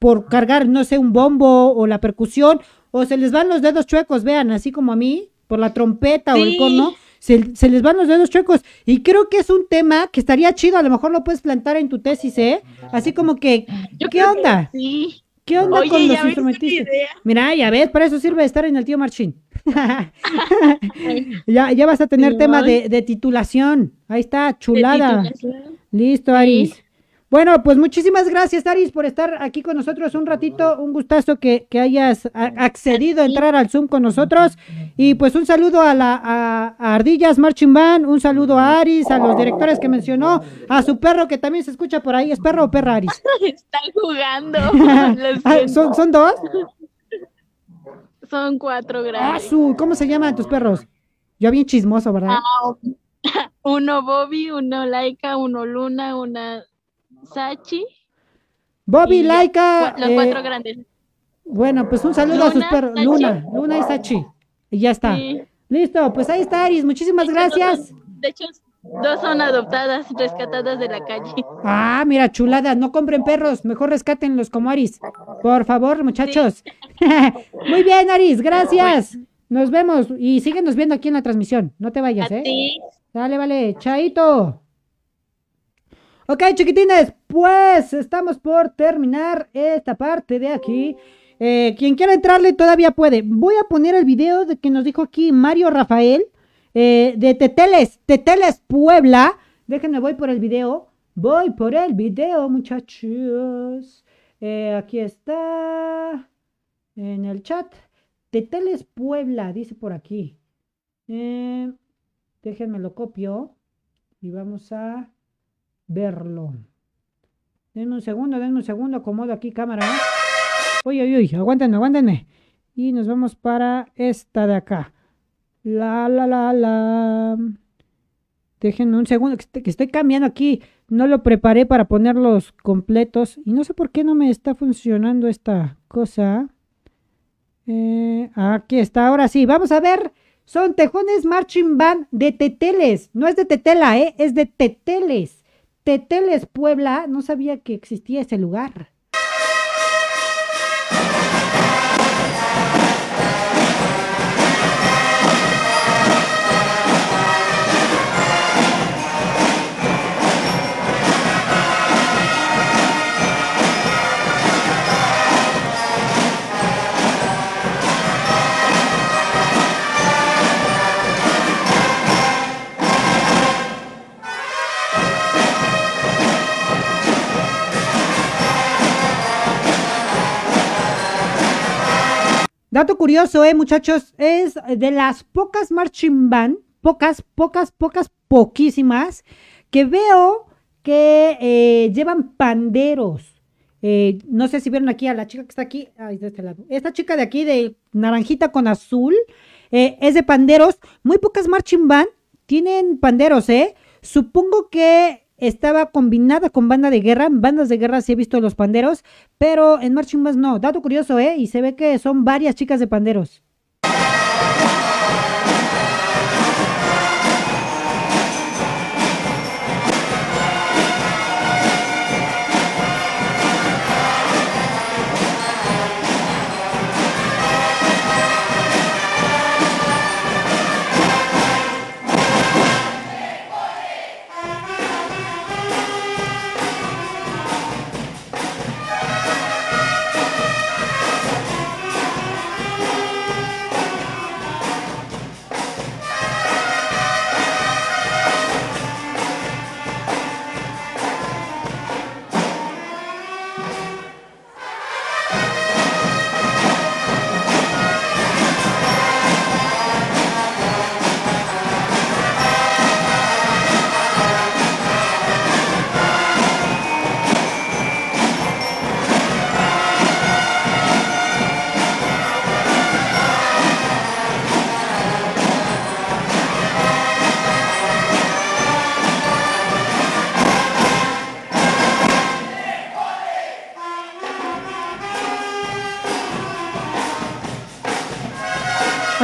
por cargar, no sé, un bombo o la percusión, o se les van los dedos chuecos, vean, así como a mí, por la trompeta o el Sí. corno, se, se les van los dedos chuecos. Y creo que es un tema que estaría chido, a lo mejor lo puedes plantar en tu tesis, ¿eh? Así como que, Yo ¿qué que onda? Sí. ¿Qué onda Oye, con los instrumentistas? Mira, ya ves, para eso sirve estar en el tío Marchín. Ya, ya vas a tener Sí, tema de, de titulación. Ahí está, chulada. Listo, Sí. Aris. Bueno, pues muchísimas gracias, Aris, por estar aquí con nosotros un ratito. Un gustazo que, que hayas accedido a entrar al Zoom con nosotros. Y pues un saludo a la a, a Ardillas Marching Band, un saludo a Aris, a los directores que mencionó, a su perro que también se escucha por ahí. ¿Es perro o perra, Aris? Están jugando. Ah. ¿son, ¿Son dos? Son cuatro Ah, grandes. su, ¿Cómo se llaman tus perros? Yo bien chismoso, ¿verdad? Ah, uno Bobby, uno Laika, uno Luna, una Sachi. Bobby, Laika. Los eh, cuatro grandes. bueno, pues un saludo a sus Luna, perros. Sachi. Luna, Luna y Sachi. Y ya está. Sí. Listo, pues ahí está, Aris. Muchísimas De gracias. son- De hecho, dos son adoptadas, rescatadas de la calle. Ah, mira, chulada, no compren perros, mejor rescátenlos como Aris. Por favor, muchachos. Muy bien, Aris, gracias. Nos vemos y síguenos viendo aquí en la transmisión. No te vayas, ¿eh? ti. Dale, vale, chaito. Ok, chiquitines, pues estamos por terminar esta parte de aquí. Eh, quien quiera entrarle todavía puede. Voy a poner el video de que nos dijo aquí Mario Rafael eh, de Teteles, Teteles Puebla. Déjenme, voy por el video. Voy por el video, muchachos. Eh, aquí está. En el chat. Teteles Puebla, dice por aquí. Déjenme lo copio y vamos a verlo. Denme un segundo, denme un segundo, acomodo aquí cámara. Uy, uy, uy, aguántenme, aguántenme. Y nos vamos para esta de acá. La, la, la, la. Déjenme un segundo, que estoy, que estoy cambiando aquí. No lo preparé para ponerlos completos. Y no sé por qué no me está funcionando esta cosa. Eh, aquí está, ahora sí. Vamos a ver. Son Tejones Marching Band de Teteles. No es de Tetela, ¿eh? Es de Teteles. Teteles, Puebla. No sabía que existía ese lugar. Dato curioso, eh, muchachos, es de las pocas marching band, pocas, pocas, pocas, poquísimas, que veo que eh, llevan panderos. Eh, no sé si vieron aquí a la chica que está aquí, ay, de este lado. Esta chica de aquí de naranjita con azul eh, es de panderos. Muy pocas marching band tienen panderos, ¿eh? Supongo que estaba combinada con banda de guerra. Bandas de guerra sí he visto los panderos, pero en marching bands no. Dato curioso, ¿eh? Y se ve que son varias chicas de panderos.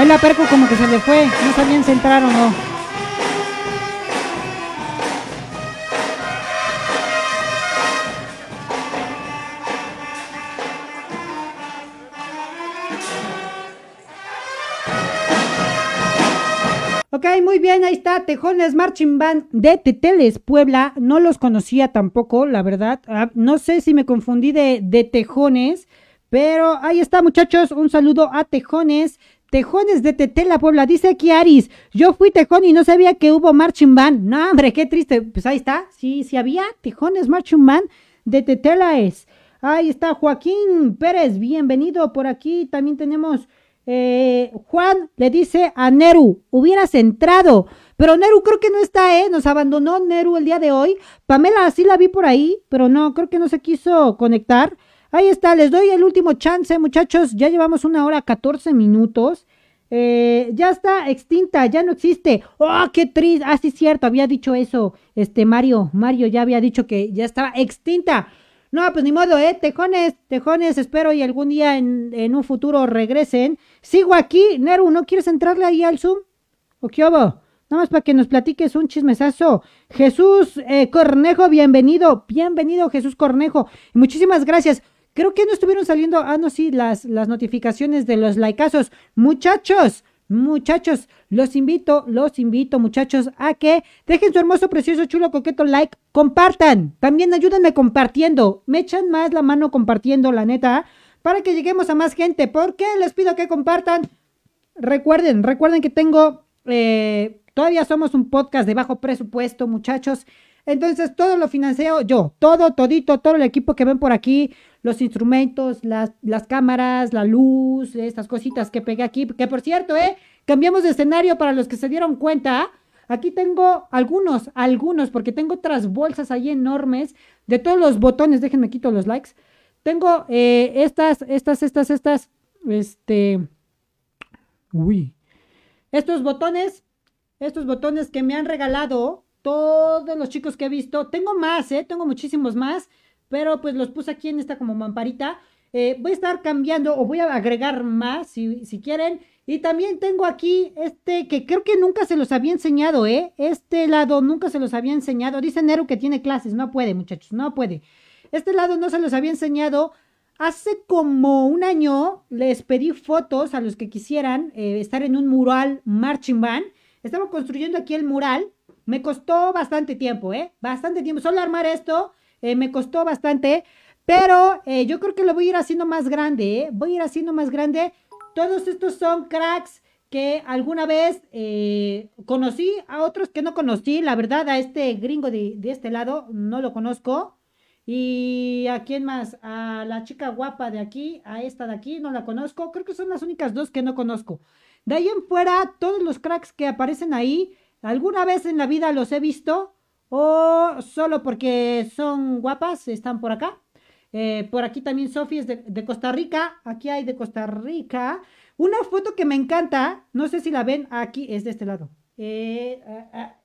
La perco como que se le fue. No sabían si entrar o no. Ok, muy bien, ahí está, Tejones Marching Band de Teteles, Puebla. No los conocía tampoco, la verdad. Ah, no sé si me confundí de, de Tejones, pero ahí está, muchachos. Un saludo a Tejones Tejones de Tetela, Puebla. Dice aquí Aris, yo fui tejón y no sabía que hubo marching band. No, hombre, qué triste. Pues ahí está. Sí, sí había tejones marching band de Tetela es. Ahí está Joaquín Pérez, bienvenido por aquí. También tenemos eh, Juan, le dice a Neru, hubieras entrado. Pero Neru creo que no está, ¿eh? Nos abandonó Neru el día de hoy. Pamela sí la vi por ahí, pero no, creo que no se quiso conectar. Ahí está, les doy el último chance, muchachos. Ya llevamos una hora 14 minutos. Eh, ya está extinta, ya no existe. ¡Oh, qué triste! Ah, sí, cierto, había dicho eso. Este, Mario, Mario ya había dicho que ya estaba extinta. No, pues ni modo, ¿eh? Tejones, tejones, espero y algún día en, en un futuro regresen. Sigo aquí, Neru, ¿no quieres entrarle ahí al Zoom? ¿O qué hubo? Nada más para que nos platiques un chismesazo. Jesús eh, Cornejo, bienvenido, bienvenido Jesús Cornejo. Muchísimas gracias. Creo que no estuvieron saliendo, ah, no, sí, las, las notificaciones de los likeazos. Muchachos, muchachos, los invito, los invito, muchachos, a que dejen su hermoso, precioso, chulo, coqueto like, compartan. También ayúdenme compartiendo. Me echan más la mano compartiendo, la neta, para que lleguemos a más gente. ¿Por qué les pido que compartan? Recuerden, recuerden que tengo, eh, todavía somos un podcast de bajo presupuesto, muchachos. Entonces, todo lo financio yo, todo, todito, todo el equipo que ven por aquí, los instrumentos, las, las cámaras, la luz, estas cositas que pegué aquí, que por cierto, eh, cambiamos de escenario para los que se dieron cuenta. Aquí tengo algunos, algunos, porque tengo otras bolsas ahí enormes de todos los botones. Déjenme quito los likes. Tengo eh, estas, estas, estas, estas, este, uy, estos botones, estos botones que me han regalado todos los chicos que he visto. Tengo más, ¿eh? Tengo muchísimos más, pero pues los puse aquí en esta como mamparita. Eh, voy a estar cambiando o voy a agregar más si, si, quieren. Y también tengo aquí este que creo que nunca se los había enseñado, ¿eh? Este lado nunca se los había enseñado. Dice Nero que tiene clases. No puede, muchachos, no puede. Este lado no se los había enseñado. Hace como un año les pedí fotos a los que quisieran eh, estar en un mural marching band. Estamos construyendo aquí el mural me costó bastante tiempo, ¿eh? Bastante tiempo. Solo armar esto eh, me costó bastante, pero eh, yo creo que lo voy a ir haciendo más grande, ¿eh? Voy a ir haciendo más grande. Todos estos son cracks que alguna vez eh, conocí, a otros que no conocí. La verdad, a este gringo de, de este lado no lo conozco. Y a quién más, a la chica guapa de aquí, a esta de aquí, no la conozco. Creo que son las únicas dos que no conozco. De ahí en fuera, todos los cracks que aparecen ahí, ¿Alguna vez en la vida los he visto? ¿O solo porque son guapas están por acá? Eh, por aquí también Sofi es de, Costa Rica. Aquí hay de Costa Rica. Una foto que me encanta, no sé si la ven, aquí es de este lado. Eh,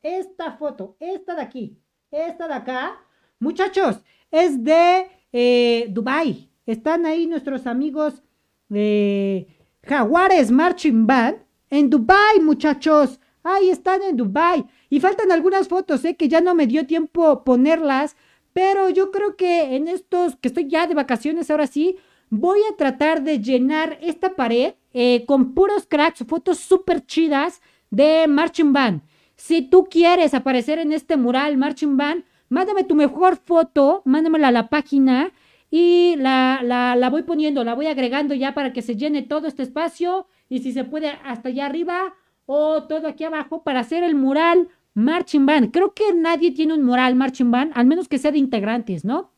esta foto, esta de aquí, esta de acá. Muchachos, es de eh, Dubai. Están ahí nuestros amigos de Jaguares Marching Band. En Dubai, muchachos. Ahí están en Dubai. Y faltan algunas fotos, ¿eh? Que ya no me dio tiempo ponerlas. Pero yo creo que en estos, que estoy ya de vacaciones ahora sí, voy a tratar de llenar esta pared eh, con puros cracks, fotos súper chidas de Marching Band. Si tú quieres aparecer en este mural Marching Band, mándame tu mejor foto, mándamela a la página y la, la, la voy poniendo, la voy agregando ya para que se llene todo este espacio y si se puede hasta allá arriba o todo aquí abajo para hacer el mural Marching Band. Creo que nadie tiene un mural Marching Band, al menos que sea de integrantes, ¿no?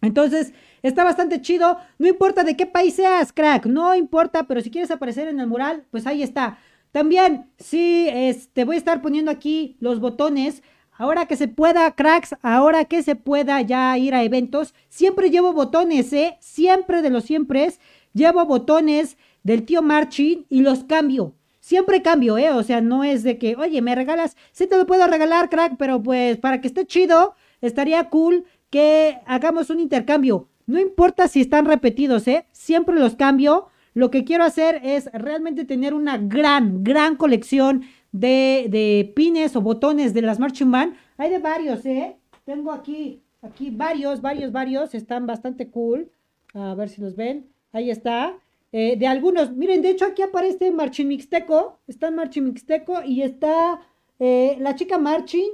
Entonces, está bastante chido. No importa de qué país seas, crack, no importa, pero si quieres aparecer en el mural, pues ahí está. También, sí, este, voy a estar poniendo aquí los botones. Ahora que se pueda, cracks, ahora que se pueda ya ir a eventos, siempre llevo botones, ¿eh? Siempre de los siempre llevo botones del tío Marching y los cambio. Siempre cambio, ¿eh? O sea, no es de que, oye, me regalas, sí te lo puedo regalar, crack, pero pues para que esté chido, estaría cool que hagamos un intercambio. No importa si están repetidos, ¿eh? Siempre los cambio. Lo que quiero hacer es realmente tener una gran, gran colección de, de pines o botones de las Marching Band. Hay de varios, ¿eh? Tengo aquí, aquí varios, varios, varios. Están bastante cool. A ver si los ven. Ahí está. Eh, de algunos. Miren, de hecho aquí aparece Marching Mixteco, está Marching Mixteco y está eh, la chica Marching,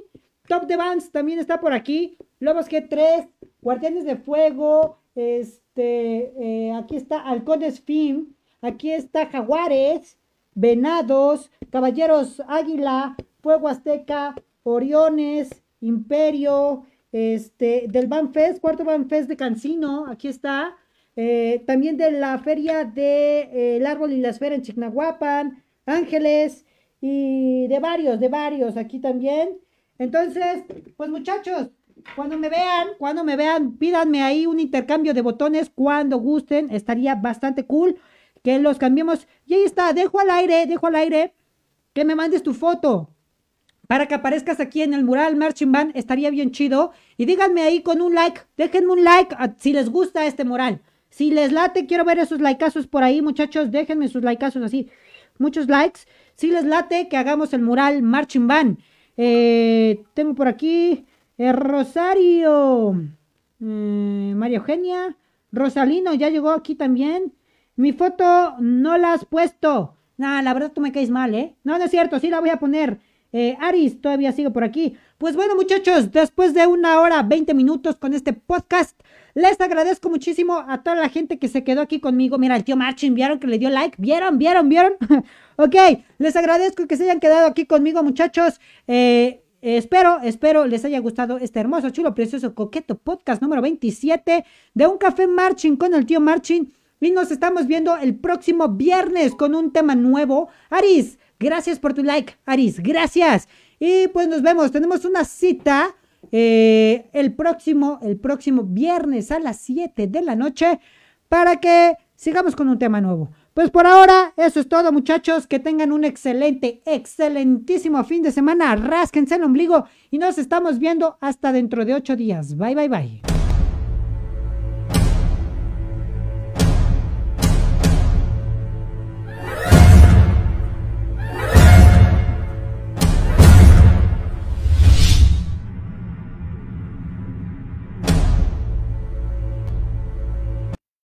Top de Bands también está por aquí, Lobos G3, Guardianes de Fuego, este, eh, aquí está Halcones Film, aquí está Jaguares, Venados, Caballeros Águila, Fuego Azteca, Oriones, Imperio, este, del Banfest, cuarto Banfest de Cancino, aquí está. Eh, también de la feria de eh, El Árbol y la Esfera en Chignahuapan, Ángeles y de varios, de varios aquí también. Entonces, pues muchachos, cuando me vean, cuando me vean, pídanme ahí un intercambio de botones cuando gusten, estaría bastante cool que los cambiemos. Y ahí está, dejo al aire, dejo al aire que me mandes tu foto para que aparezcas aquí en el mural Marching Band, estaría bien chido. Y díganme ahí con un like, déjenme un like si les gusta este mural. Si les late, quiero ver esos likeazos por ahí, muchachos, déjenme sus likeazos así, muchos likes. Si les late, que hagamos el mural Marching Band. Eh, tengo por aquí eh, Rosario, eh, María Eugenia, Rosalino, ya llegó aquí también. Mi foto no la has puesto. Nah, la verdad tú me caes mal, ¿eh? No, no es cierto, sí la voy a poner. Eh, Aris todavía sigue por aquí. Pues bueno, muchachos, después de una hora, 20 minutos con este podcast, les agradezco muchísimo a toda la gente que se quedó aquí conmigo. Mira, el tío Marchin, ¿vieron que le dio like? ¿Vieron? ¿Vieron? ¿Vieron? ok, les agradezco que se hayan quedado aquí conmigo, muchachos. Eh, espero, espero les haya gustado este hermoso, chulo, precioso, coqueto podcast número 27 de Un Café Marching con el tío Marching. Y nos estamos viendo el próximo viernes con un tema nuevo. Aris, Gracias por tu like, Aris. Gracias. Y pues nos vemos. Tenemos una cita eh, el próximo, el próximo viernes a las 7 de la noche para que sigamos con un tema nuevo. Pues por ahora, eso es todo, muchachos. Que tengan un excelente, excelentísimo fin de semana. Rásquense el ombligo y nos estamos viendo hasta dentro de ocho días. Bye, bye, bye.